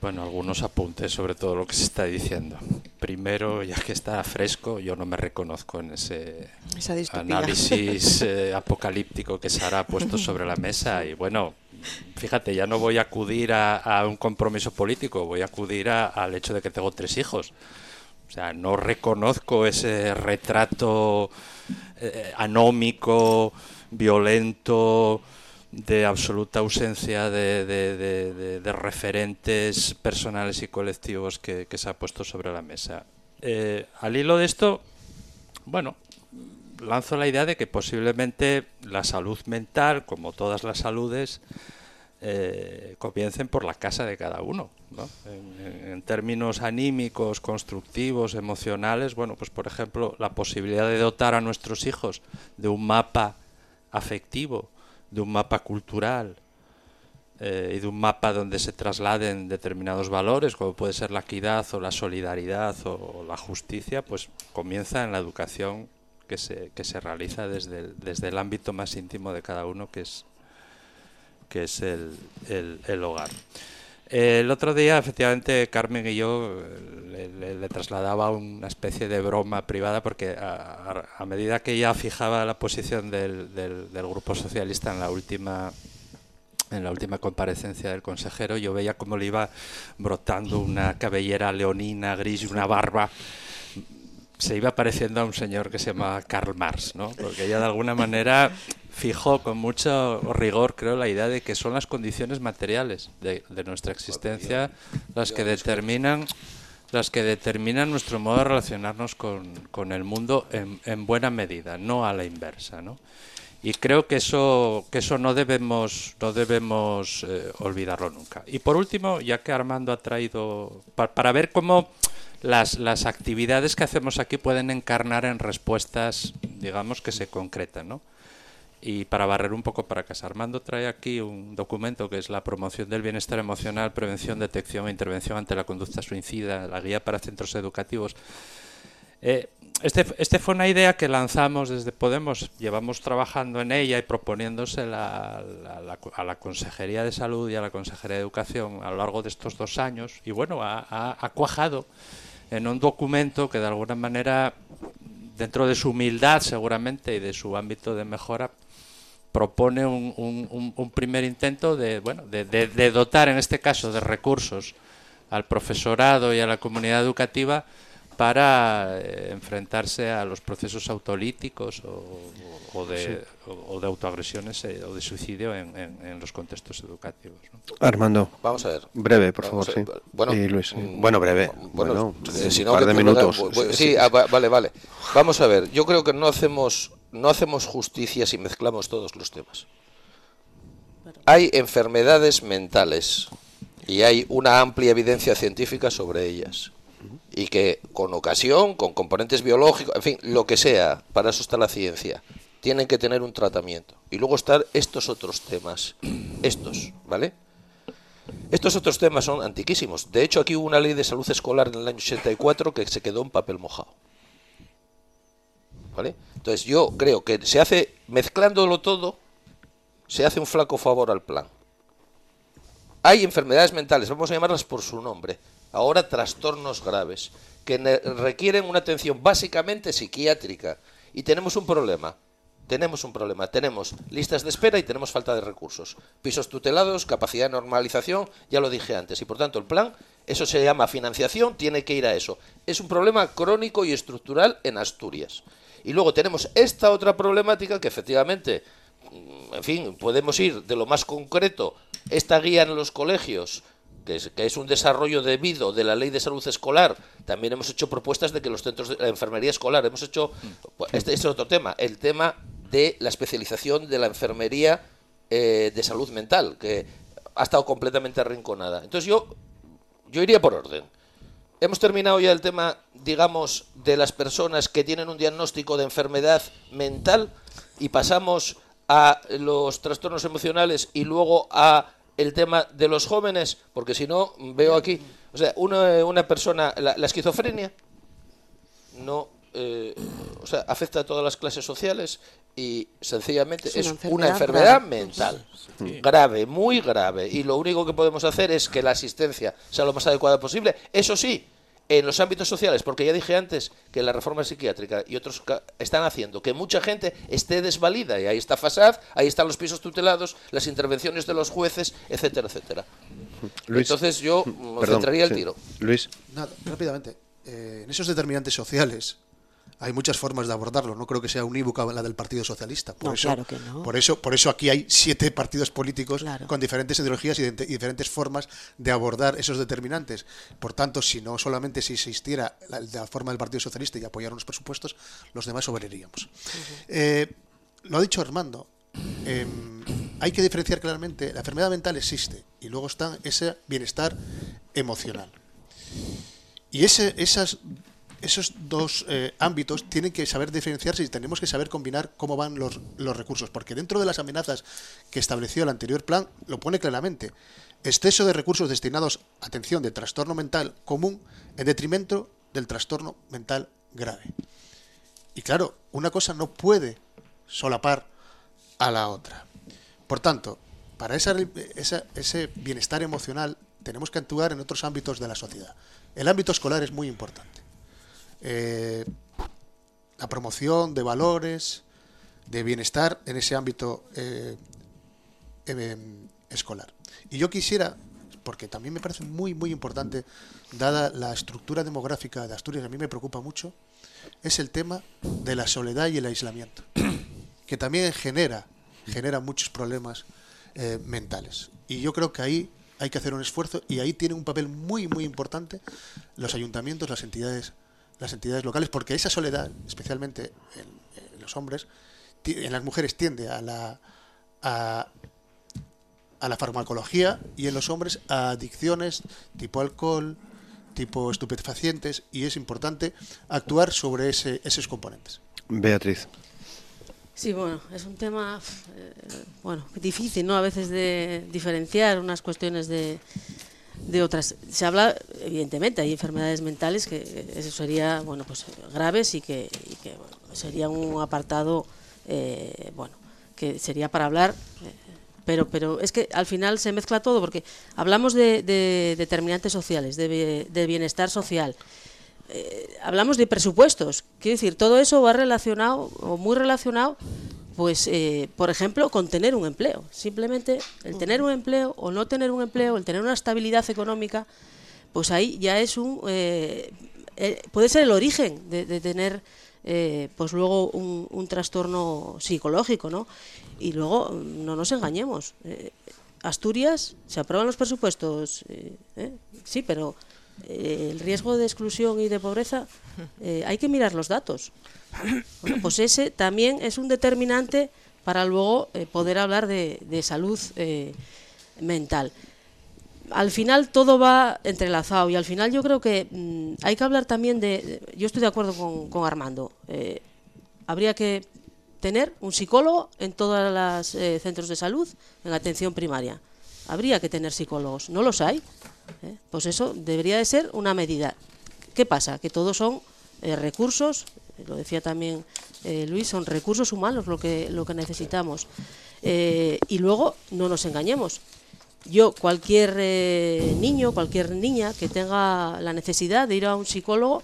Bueno, algunos apuntes sobre todo lo que se está diciendo. Primero, ya que está fresco, yo no me reconozco en ese análisis [LAUGHS] eh, apocalíptico que se hará puesto sobre la mesa. Y bueno, fíjate, ya no voy a acudir a, un compromiso político, voy a acudir al hecho de que tengo tres hijos. O sea, no reconozco ese retrato eh, anómico, violento, de absoluta ausencia de, referentes personales y colectivos que, se ha puesto sobre la mesa. Eh, al hilo de esto, bueno, lanzo la idea de que posiblemente la salud mental, como todas las saludes, eh, comiencen por la casa de cada uno. En, en, términos anímicos, constructivos, emocionales, bueno, pues por ejemplo, la posibilidad de dotar a nuestros hijos de un mapa afectivo de un mapa cultural eh, y de un mapa donde se trasladen determinados valores, como puede ser la equidad o la solidaridad o, la justicia, pues comienza en la educación que se, que se realiza desde el, desde el ámbito más íntimo de cada uno, que es, que es el, el hogar. El otro día, efectivamente, Carmen y yo eh, le, trasladaba una especie de broma privada porque a, medida que ella fijaba la posición del, del, Grupo Socialista en la última en la última comparecencia del consejero, yo veía cómo le iba brotando una cabellera leonina, gris y una barba se iba pareciendo a un señor que se llama Karl Marx, ¿no? Porque ella de alguna manera fijó con mucho rigor, creo, la idea de que son las condiciones materiales de, nuestra existencia las que determinan las que determinan nuestro modo de relacionarnos con, el mundo en, buena medida, no a la inversa, ¿no? Y creo que eso que eso no debemos no debemos eh, olvidarlo nunca. Y por último, ya que Armando ha traído para ver cómo las, las actividades que hacemos aquí pueden encarnar en respuestas, digamos, que se concretan, ¿no? Y para barrer un poco para casa, Armando trae aquí un documento que es la promoción del bienestar emocional, prevención, detección e intervención ante la conducta suicida, la guía para centros educativos. Eh, este, este, fue una idea que lanzamos desde Podemos, llevamos trabajando en ella y proponiéndose a la Consejería de Salud y a la Consejería de Educación a lo largo de estos dos años y bueno, ha cuajado en un documento que de alguna manera, dentro de su humildad seguramente y de su ámbito de mejora, propone un, un, primer intento de, bueno, de, de, dotar, en este caso, de recursos al profesorado y a la comunidad educativa para eh, enfrentarse a los procesos autolíticos o, de, o, de, autoagresiones eh, o de suicidio en, en, los contextos educativos. Armando, vamos a ver. Breve, por favor, sí. Bueno, y Luis, mm, bueno, breve. Bueno, eh, si no, un par de minutos. sí, ah, vale, vale. Vamos a ver. Yo creo que no hacemos no hacemos justicia si mezclamos todos los temas. Hay enfermedades mentales y hay una amplia evidencia científica sobre ellas y que con ocasión, con componentes biológicos, en fin, lo que sea, para eso está la ciencia, tienen que tener un tratamiento. Y luego están estos otros temas, estos, ¿vale? Estos otros temas son antiquísimos. De hecho, aquí hubo una ley de salud escolar en el año 84 que se quedó en papel mojado. ¿Vale? Entonces yo creo que se hace, mezclándolo todo, se hace un flaco favor al plan. Hay enfermedades mentales, vamos a llamarlas por su nombre, ahora trastornos graves, que requieren una atención básicamente psiquiátrica. Y tenemos un problema, tenemos un problema, tenemos listas de espera y tenemos falta de recursos. Pisos tutelados, capacidad de normalización, ya lo dije antes. Y por tanto el plan, eso se llama financiación, tiene que ir a eso. Es un problema crónico y estructural en Asturias. Y luego tenemos esta otra problemática que efectivamente, en fin, podemos ir de lo más concreto, esta guía en los colegios, que es, un desarrollo debido de la ley de salud escolar. También hemos hecho propuestas de que los centros de la enfermería escolar, hemos hecho, pues, este, este, es otro tema, el tema de la especialización de la enfermería eh, de salud mental, que ha estado completamente arrinconada. Entonces yo, yo iría por orden. Hemos terminado ya el tema, digamos, de las personas que tienen un diagnóstico de enfermedad mental y pasamos a los trastornos emocionales y luego a el tema de los jóvenes, porque si no, veo aquí, o sea, una, una persona, la, la esquizofrenia no eh, o sea, afecta a todas las clases sociales y sencillamente es, Es una una enfermedad enfermedad mental grave, muy grave. Y lo único que podemos hacer es que la asistencia sea lo más adecuada posible. Eso sí, en los ámbitos sociales, porque ya dije antes que la reforma psiquiátrica y otros ca- están haciendo que mucha gente esté desvalida. Y ahí está Fasad, ahí están los pisos tutelados, las intervenciones de los jueces, etcétera, etcétera. Luis. Entonces yo Perdón, centraría el sí. tiro. Luis. Nada, rápidamente. Eh, en esos determinantes sociales hay muchas formas de abordarlo. No creo que sea unívoca la del Partido Socialista. Por No, eso, claro que no. Por eso, por eso aquí hay siete partidos políticos Claro. con diferentes ideologías y, de- y diferentes formas de abordar esos determinantes. Por tanto, si no solamente si existiera la, la forma del Partido Socialista y apoyar unos presupuestos, los demás sobreviviríamos. Eh, lo ha dicho Armando. em, hay que diferenciar claramente. La enfermedad mental existe y luego está ese bienestar emocional. Y ese, esas, esos dos eh, ámbitos tienen que saber diferenciarse y tenemos que saber combinar cómo van los, los recursos, porque dentro de las amenazas que estableció el anterior plan, lo pone claramente, exceso de recursos destinados a atención del trastorno mental común en detrimento del trastorno mental grave. Y claro, una cosa no puede solapar a la otra. Por tanto, para esa, esa- ese bienestar emocional tenemos que actuar en otros ámbitos de la sociedad. El ámbito escolar es muy importante. Eh, la promoción de valores, de bienestar en ese ámbito eh, em, escolar. Y yo quisiera, porque también me parece muy, muy importante, dada la estructura demográfica de Asturias, a mí me preocupa mucho, es el tema de la soledad y el aislamiento, [CLEARS THROAT] que también genera, genera muchos problemas eh, mentales. Y yo creo que ahí hay que hacer un esfuerzo y ahí tiene un papel muy, muy importante los ayuntamientos, las entidades, las entidades locales, porque esa soledad, especialmente en, en los hombres, en las mujeres tiende a la, a, a la farmacología y en los hombres a adicciones tipo alcohol, tipo estupefacientes y es importante actuar sobre ese, esos componentes. Beatriz. Sí, bueno, es un tema eh, bueno difícil, ¿no? A veces de diferenciar unas cuestiones de, de otras. Se habla, evidentemente, hay enfermedades mentales que eso sería, bueno, pues graves y que, y que, bueno, sería un apartado, eh, bueno, que sería para hablar. eh, pero, pero es que al final se mezcla todo porque hablamos de, de determinantes sociales, de, de bienestar social, eh, hablamos de presupuestos. Quiero decir, todo eso va relacionado o muy relacionado, pues, eh, por ejemplo, con tener un empleo. Simplemente el tener un empleo o no tener un empleo, el tener una estabilidad económica, pues ahí ya es un. eh, eh, puede ser el origen de, tener. eh, pues luego un, un trastorno psicológico, ¿no? Y luego no nos engañemos. eh, Asturias se aprueban los presupuestos, ¿eh? sí, pero eh, el riesgo de exclusión y de pobreza [LAUGHS] eh, hay que mirar los datos. [COUGHS] Bueno, pues ese también es un determinante para luego eh, poder hablar de, de salud mental. Al final todo va entrelazado y al final yo creo que mm, hay que hablar también de, yo estoy de acuerdo con, con Armando, habría que tener un psicólogo en todos los centros de salud en atención primaria. Habría que tener psicólogos, no los hay. ¿Eh? Pues eso debería de ser una medida. ¿Qué pasa? Que todos son eh, recursos, eh, lo decía también Luis, son recursos humanos lo que, lo que necesitamos. Y luego, no nos engañemos, yo, cualquier niño, cualquier niña que tenga la necesidad de ir a un psicólogo,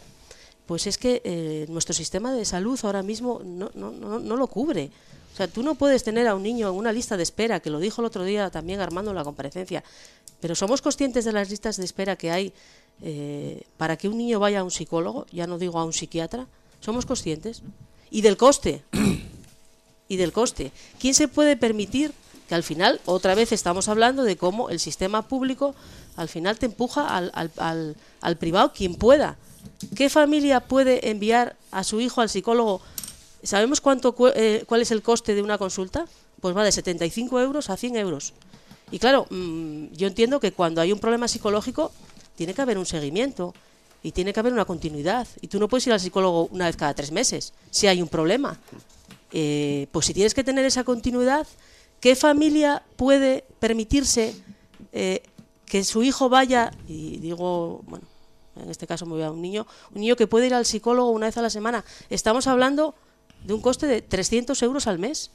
pues es que nuestro sistema de salud ahora mismo no, no, no, no lo cubre. O sea, tú no puedes tener a un niño en una lista de espera, que lo dijo el otro día también Armando en la comparecencia, pero somos conscientes de las listas de espera que hay eh, para que un niño vaya a un psicólogo, ya no digo a un psiquiatra, somos conscientes. Y del coste, y del coste. ¿Quién se puede permitir que al final, otra vez estamos hablando de cómo el sistema público al final te empuja al, al, al, al privado quien pueda? ¿Qué familia puede enviar a su hijo al psicólogo? ¿Sabemos cuánto cu- eh, cuál es el coste de una consulta? Pues va de 75 euros a 100 euros. Y claro, mm, yo entiendo que cuando hay un problema psicológico tiene que haber un seguimiento y tiene que haber una continuidad. Y tú no puedes ir al psicólogo una vez cada tres meses si hay un problema. Eh, pues si tienes que tener esa continuidad, ¿qué familia puede permitirse eh, que su hijo vaya, y digo, bueno, en este caso me voy a un niño, un niño que puede ir al psicólogo una vez a la semana. Estamos hablando de un coste de 300 euros al mes.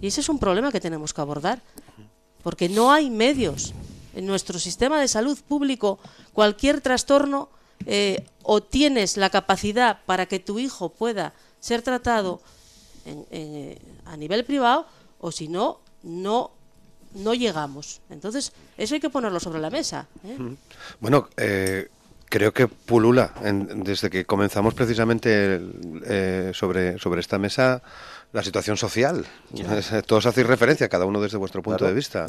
Y ese es un problema que tenemos que abordar, porque no hay medios. En nuestro sistema de salud público, cualquier trastorno eh, o tienes la capacidad para que tu hijo pueda ser tratado a nivel privado, o si no, no no llegamos. Entonces, eso hay que ponerlo sobre la mesa. ¿eh? Bueno, eh, creo que pulula desde que comenzamos precisamente sobre, sobre esta mesa la situación social. Todos hacéis referencia, cada uno desde vuestro punto de vista,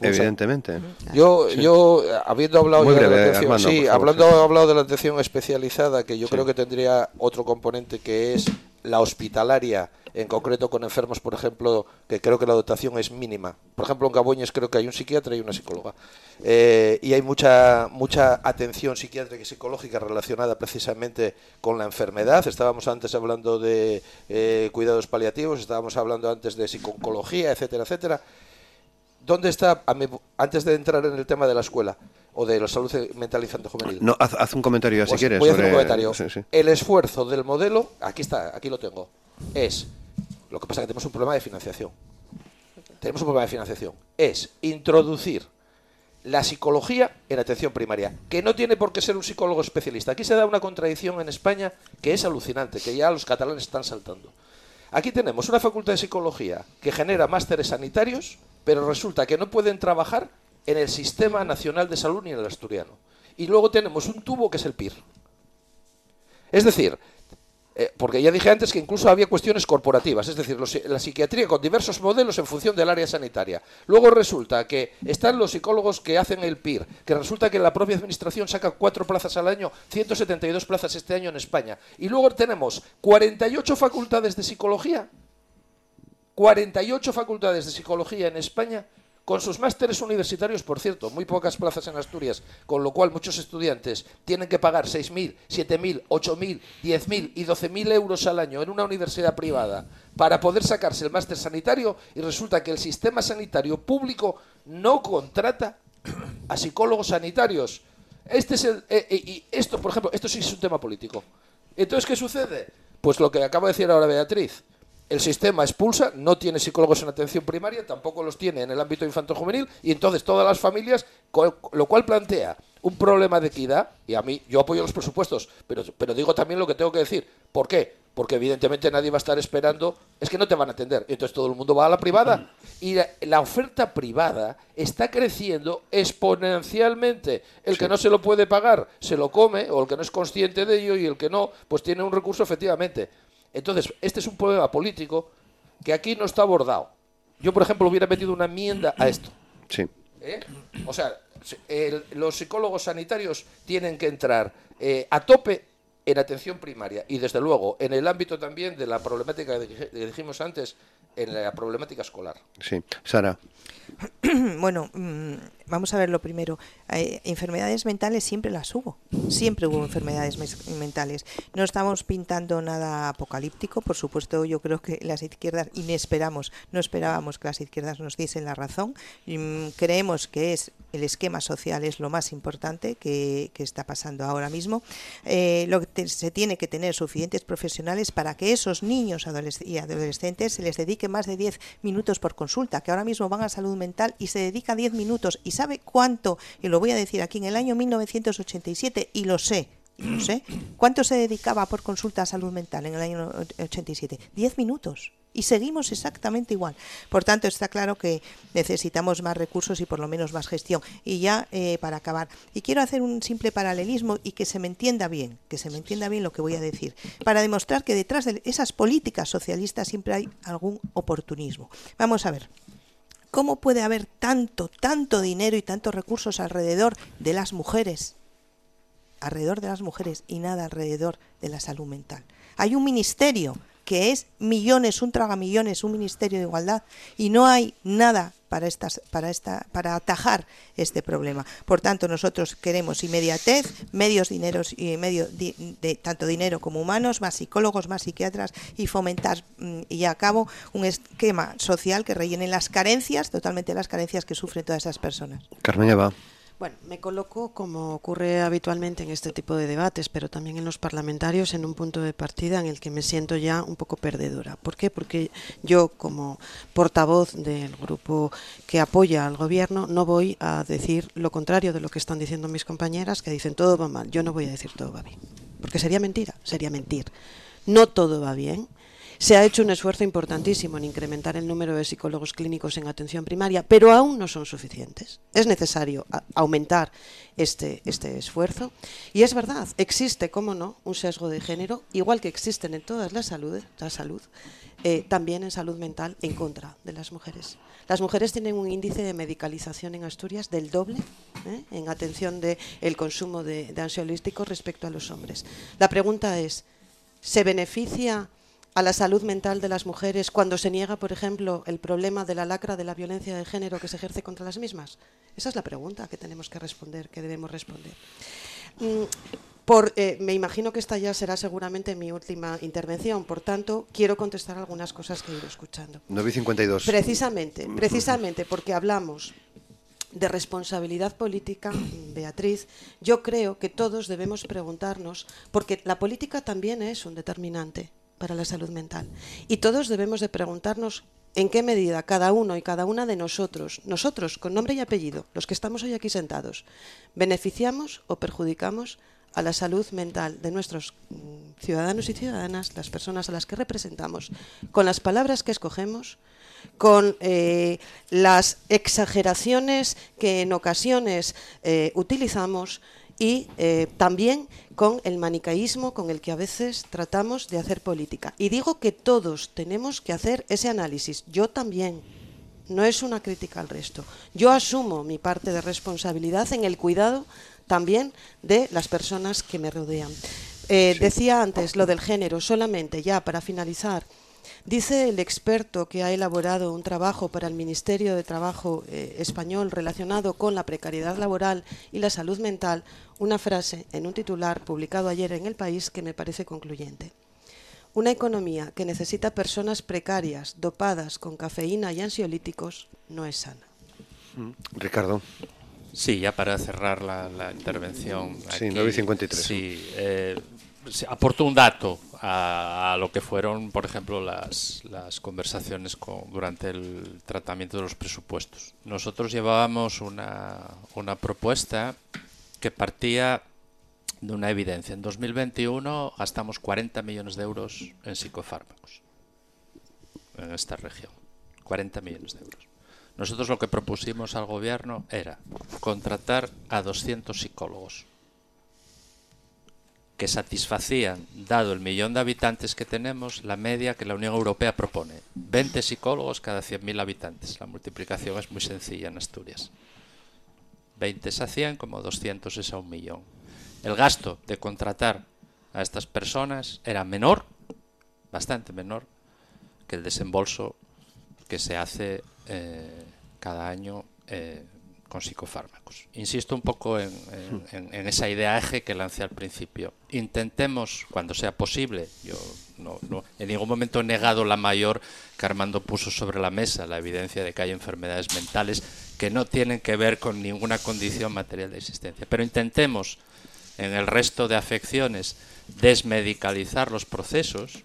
evidentemente. Yo, yo habiendo hablado de la atención, sí, hablando hablado de la atención especializada, que yo creo que tendría otro componente que es la hospitalaria, en concreto con enfermos, por ejemplo, que creo que la dotación es mínima. Por ejemplo, en Gaboñes creo que hay un psiquiatra y una psicóloga. Eh, y hay mucha, mucha atención psiquiátrica y psicológica relacionada precisamente con la enfermedad. Estábamos antes hablando de eh, cuidados paliativos, estábamos hablando antes de psicología, etcétera, etcétera. ¿Dónde está, antes de entrar en el tema de la escuela o de la salud mental infantil juvenil? No, haz, un comentario si pues quieres. Voy a hacer un comentario. El esfuerzo del modelo, aquí está, aquí lo tengo, es, lo que pasa es que tenemos un problema de financiación. Tenemos un problema de financiación. Es introducir la psicología en atención primaria, que no tiene por qué ser un psicólogo especialista. Aquí se da una contradicción en España que es alucinante, que ya los catalanes están saltando. Aquí tenemos una facultad de psicología que genera másteres sanitarios pero resulta que no pueden trabajar en el Sistema Nacional de Salud ni en el asturiano. Y luego tenemos un tubo que es el PIR. Es decir, eh, porque ya dije antes que incluso había cuestiones corporativas, es decir, la psiquiatría con diversos modelos en función del área sanitaria. Luego resulta que están los psicólogos que hacen el PIR, que resulta que la propia administración saca cuatro plazas al año, 172 plazas este año en España. Y luego tenemos 48 facultades de psicología 48 facultades de psicología en España, con sus másteres universitarios, por cierto, muy pocas plazas en Asturias, con lo cual muchos estudiantes tienen que pagar 6.000, 7.000, 8.000, 10.000 y 12.000 euros al año en una universidad privada para poder sacarse el máster sanitario y resulta que el sistema sanitario público no contrata a psicólogos sanitarios. Este es el, eh, eh, y esto, por ejemplo, esto sí es un tema político. Entonces, ¿qué sucede? Pues lo que acaba de decir ahora Beatriz el sistema expulsa, no tiene psicólogos en atención primaria, tampoco los tiene en el ámbito infanto-juvenil, y entonces todas las familias, lo cual plantea un problema de equidad, y a mí yo apoyo los presupuestos, pero, pero digo también lo que tengo que decir. ¿Por qué? Porque evidentemente nadie va a estar esperando, es que no te van a atender, entonces todo el mundo va a la privada. Y la, oferta privada está creciendo exponencialmente. El que no se lo puede pagar se lo come, o el que no es consciente de ello, y el que no, pues tiene un recurso efectivamente. Entonces, este es un problema político que aquí no está abordado. Yo, por ejemplo, hubiera metido una enmienda a esto. Sí. ¿Eh? O sea, los psicólogos sanitarios tienen que entrar eh, a tope en atención primaria y, desde luego, en el ámbito también de la problemática que dijimos antes, en la problemática escolar. Sí. Sara. [CLEARS THROAT] bueno, mm, vamos a ver lo primero. Eh, enfermedades mentales siempre las hubo. Siempre hubo enfermedades mentales. No estamos pintando nada apocalíptico. Por supuesto, yo creo que las izquierdas, y esperamos, no esperábamos que las izquierdas nos diesen la razón. Mm, creemos que es el esquema social es lo más importante que, está pasando ahora mismo. Eh, lo que se tiene que tener suficientes profesionales para que esos niños y adolescentes se les dedique más de 10 minutos por consulta, que ahora mismo van a salud mental y se dedica 10 minutos. ¿Y sabe cuánto? Y lo voy a decir aquí, en el año 1987, y lo sé, y lo sé, [CLEARS THROAT] ¿cuánto se dedicaba por consulta a salud mental en el año 87? 10 minutos y seguimos exactamente igual. Por tanto, está claro que necesitamos más recursos y por lo menos más gestión. Y ya eh, para acabar, y quiero hacer un simple paralelismo y que se me entienda bien, que se me entienda bien lo que voy a decir, para demostrar que detrás de esas políticas socialistas siempre hay algún oportunismo. Vamos a ver. ¿Cómo puede haber tanto, tanto dinero y tantos recursos alrededor de las mujeres? Alrededor de las mujeres y nada alrededor de la salud mental. Hay un ministerio que es millones, un tragamillones, un ministerio de igualdad, y no hay nada para estas, para esta, para atajar este problema. Por tanto, nosotros queremos inmediatez, medios dineros y medio de, tanto dinero como humanos, más psicólogos, más psiquiatras y fomentar mm, y a cabo un esquema social que rellene las carencias, totalmente las carencias que sufren todas esas personas. Carmen. Bueno, me coloco, como ocurre habitualmente en este tipo de debates, pero también en los parlamentarios, en un punto de partida en el que me siento ya un poco perdedora. ¿Por qué? Porque yo, como portavoz del grupo que apoya al gobierno, no voy a decir lo contrario de lo que están diciendo mis compañeras, que dicen todo va mal. Yo no voy a decir todo va bien, porque sería mentira, sería mentir. No todo va bien, se ha hecho un esfuerzo importantísimo en incrementar el número de psicólogos clínicos en atención primaria, pero aún no son suficientes. Es necesario aumentar este, este esfuerzo. Y es verdad, existe, cómo no, un sesgo de género, igual que existen en todas las saludes, la salud, eh, también en salud mental en contra de las mujeres. Las mujeres tienen un índice de medicalización en Asturias del doble ¿eh? en atención del el consumo de, de ansiolíticos respecto a los hombres. La pregunta es, ¿se beneficia a la salud mental de las mujeres cuando se niega, por ejemplo, el problema de la lacra de la violencia de género que se ejerce contra las mismas? Esa es la pregunta que tenemos que responder, que debemos responder. Mm, por, eh, me imagino que esta ya será seguramente mi última intervención, por tanto, quiero contestar algunas cosas que he ido escuchando. 952. Precisamente, precisamente porque hablamos de responsabilidad política, [CLEARS THROAT] Beatriz, yo creo que todos debemos preguntarnos, porque la política también es un determinante para la salud mental. Y todos debemos de preguntarnos en qué medida cada uno y cada una de nosotros, nosotros con nombre y apellido, los que estamos hoy aquí sentados, beneficiamos o perjudicamos a la salud mental de nuestros mm, ciudadanos y ciudadanas, las personas a las que representamos, con las palabras que escogemos, con eh, las exageraciones que en ocasiones eh, utilizamos y eh, también con el manicaísmo con el que a veces tratamos de hacer política. Y digo que todos tenemos que hacer ese análisis, yo también. No es una crítica al resto. Yo asumo mi parte de responsabilidad en el cuidado también de las personas que me rodean. Eh, decía antes lo del género, solamente ya para finalizar. Dice el experto que ha elaborado un trabajo para el Ministerio de Trabajo eh, español relacionado con la precariedad laboral y la salud mental una frase en un titular publicado ayer en El País que me parece concluyente. Una economía que necesita personas precarias, dopadas con cafeína y ansiolíticos, no es sana. Mm, Ricardo. Sí, ya para cerrar la, intervención. sí, 9.53. Sí, eh, aporto un dato a, lo que fueron, por ejemplo, las, las conversaciones con, durante el tratamiento de los presupuestos. Nosotros llevábamos una, una propuesta partía de una evidencia. En 2021 gastamos 40 millones de euros en psicofármacos en esta región. 40 millones de euros. Nosotros lo que propusimos al gobierno era contratar a 200 psicólogos que satisfacían, dado el millón de habitantes que tenemos, la media que la Unión Europea propone. 20 psicólogos cada 100.000 habitantes. La multiplicación es muy sencilla en Asturias. 20 es a 100, como 200 es a un millón. El gasto de contratar a estas personas era menor, bastante menor, que el desembolso que se hace eh, cada año eh, con psicofármacos. Insisto un poco en, esa idea eje que lancé al principio. Intentemos, cuando sea posible, yo no, en ningún momento he negado la mayor que Armando puso sobre la mesa, la evidencia de que hay enfermedades mentales que no tienen que ver con ninguna condición material de existencia. Pero intentemos, en el resto de afecciones, desmedicalizar los procesos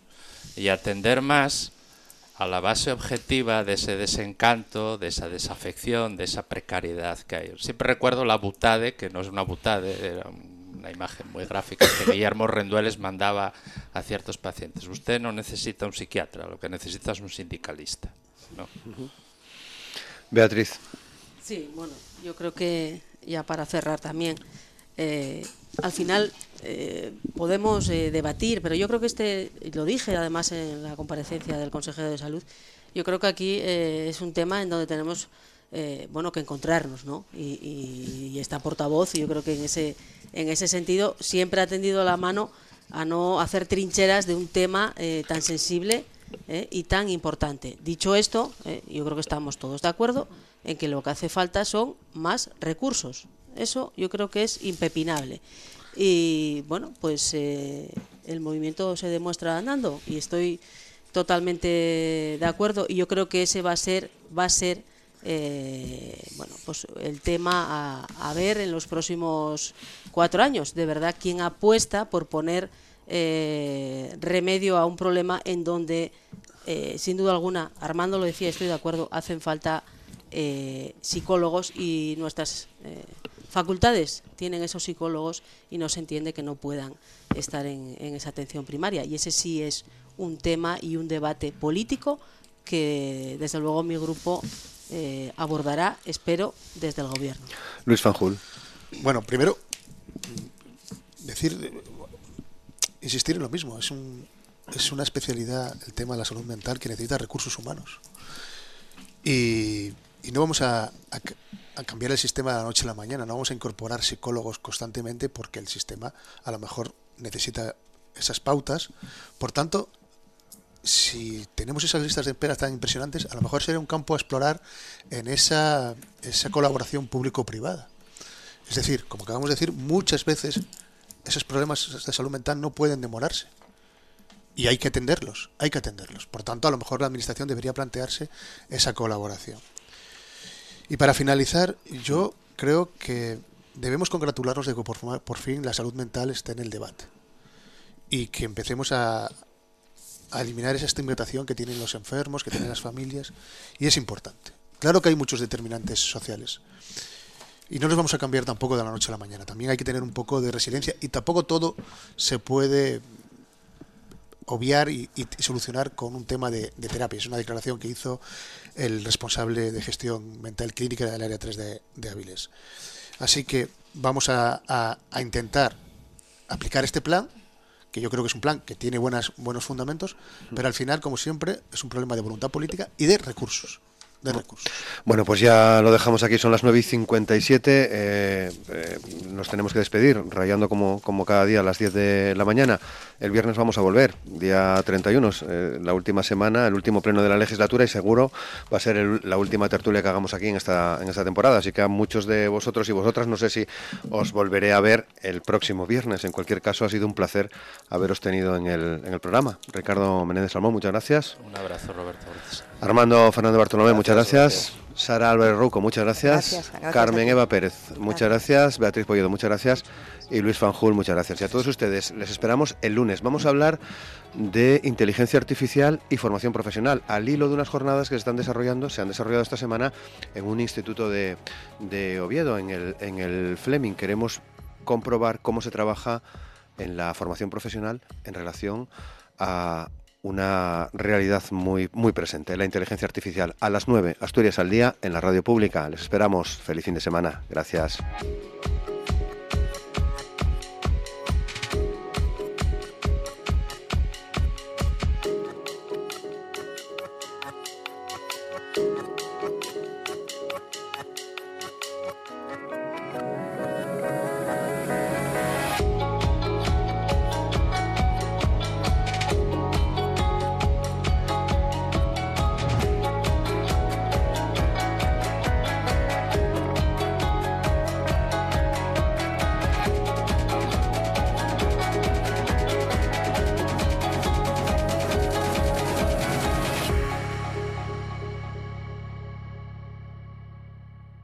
y atender más a la base objetiva de ese desencanto, de esa desafección, de esa precariedad que hay. Siempre recuerdo la butade, que no es una butade, era una imagen muy gráfica que Guillermo Rendueles mandaba a ciertos pacientes. Usted no necesita un psiquiatra, lo que necesita es un sindicalista. Beatriz. Sí, bueno, yo creo que ya para cerrar también, eh, al final eh, podemos eh, debatir, pero yo creo que este, lo dije además en la comparecencia del consejero de salud, yo creo que aquí es un tema en donde tenemos bueno que encontrarnos, ¿no? Y, esta portavoz, yo creo que en ese en ese sentido siempre ha tendido la mano a no hacer trincheras de un tema tan sensible y tan importante. Dicho esto, yo creo que estamos todos de acuerdo en que lo que hace falta son más recursos. Eso yo creo que es impepinable. Y bueno, pues eh, el movimiento se demuestra andando y estoy totalmente de acuerdo. Y yo creo que ese va a ser va a ser eh, bueno pues el tema a, ver en los próximos cuatro años. De verdad quién apuesta por poner eh, remedio a un problema en donde eh, sin duda alguna Armando lo decía estoy de acuerdo hacen falta psicólogos y nuestras facultades tienen esos psicólogos y no se entiende que no puedan estar en, esa atención primaria. Y ese sí es un tema y un debate político que desde luego mi grupo eh, abordará, espero, desde el gobierno. Luis Fanjul. Bueno, primero, decir, insistir en lo mismo, es, un, es una especialidad el tema de la salud mental que necesita recursos humanos. Y, no vamos a, a cambiar el sistema de la noche a la mañana, no vamos a incorporar psicólogos constantemente porque el sistema a lo mejor necesita esas pautas. Por tanto, si tenemos esas listas de espera tan impresionantes, a lo mejor sería un campo a explorar en esa, esa colaboración público-privada. Es decir, como acabamos de decir, muchas veces esos problemas de salud mental no pueden demorarse. Y hay que atenderlos, hay que atenderlos. Por tanto, a lo mejor la Administración debería plantearse esa colaboración. Y para finalizar, yo creo que debemos congratularnos de que por, fin la salud mental esté en el debate y que empecemos a, eliminar esa estigmatización que tienen los enfermos, que tienen las familias, y es importante. Claro que hay muchos determinantes sociales. Y no los vamos a cambiar tampoco de la noche a la mañana. También hay que tener un poco de resiliencia y tampoco todo se puede obviar y, solucionar con un tema de, terapia. Es una declaración que hizo el responsable de gestión mental clínica del área 3 de, de Avilés. Así que vamos a, intentar aplicar este plan que yo creo que es un plan que tiene buenas, buenos fundamentos, pero al final, como siempre, es un problema de voluntad política y de recursos de recursos. Bueno, pues ya lo dejamos aquí, son las 9 y 57. Eh, eh, nos tenemos que despedir, rayando como, como cada día a las 10 de la mañana. El viernes vamos a volver, día 31, eh, la última semana, el último pleno de la legislatura y seguro va a ser la última tertulia que hagamos aquí en esta, en esta temporada. Así que a muchos de vosotros y vosotras, no sé si os volveré a ver el próximo viernes. En cualquier caso, ha sido un placer haberos tenido en el, en el programa. Ricardo Menéndez Salmón, muchas gracias. Un abrazo, Roberto. Armando Fernando Bartolomé, muchas gracias. Sara Álvarez Rouco, muchas gracias. Carmen Eva Pérez, muchas gracias. Beatriz Polledo, muchas gracias. Y Luis Fanjul, muchas gracias. Y a todos ustedes les esperamos el lunes. Vamos a hablar de inteligencia artificial y formación profesional, al hilo de unas jornadas que se están desarrollando, se han desarrollado esta semana en un instituto de, de Oviedo, en el, en el Fleming. Queremos comprobar cómo se trabaja en la formación profesional en relación a, una realidad muy, muy presente, la inteligencia artificial. A las 9, Asturias al día, en la radio pública. Les esperamos. Feliz fin de semana. Gracias.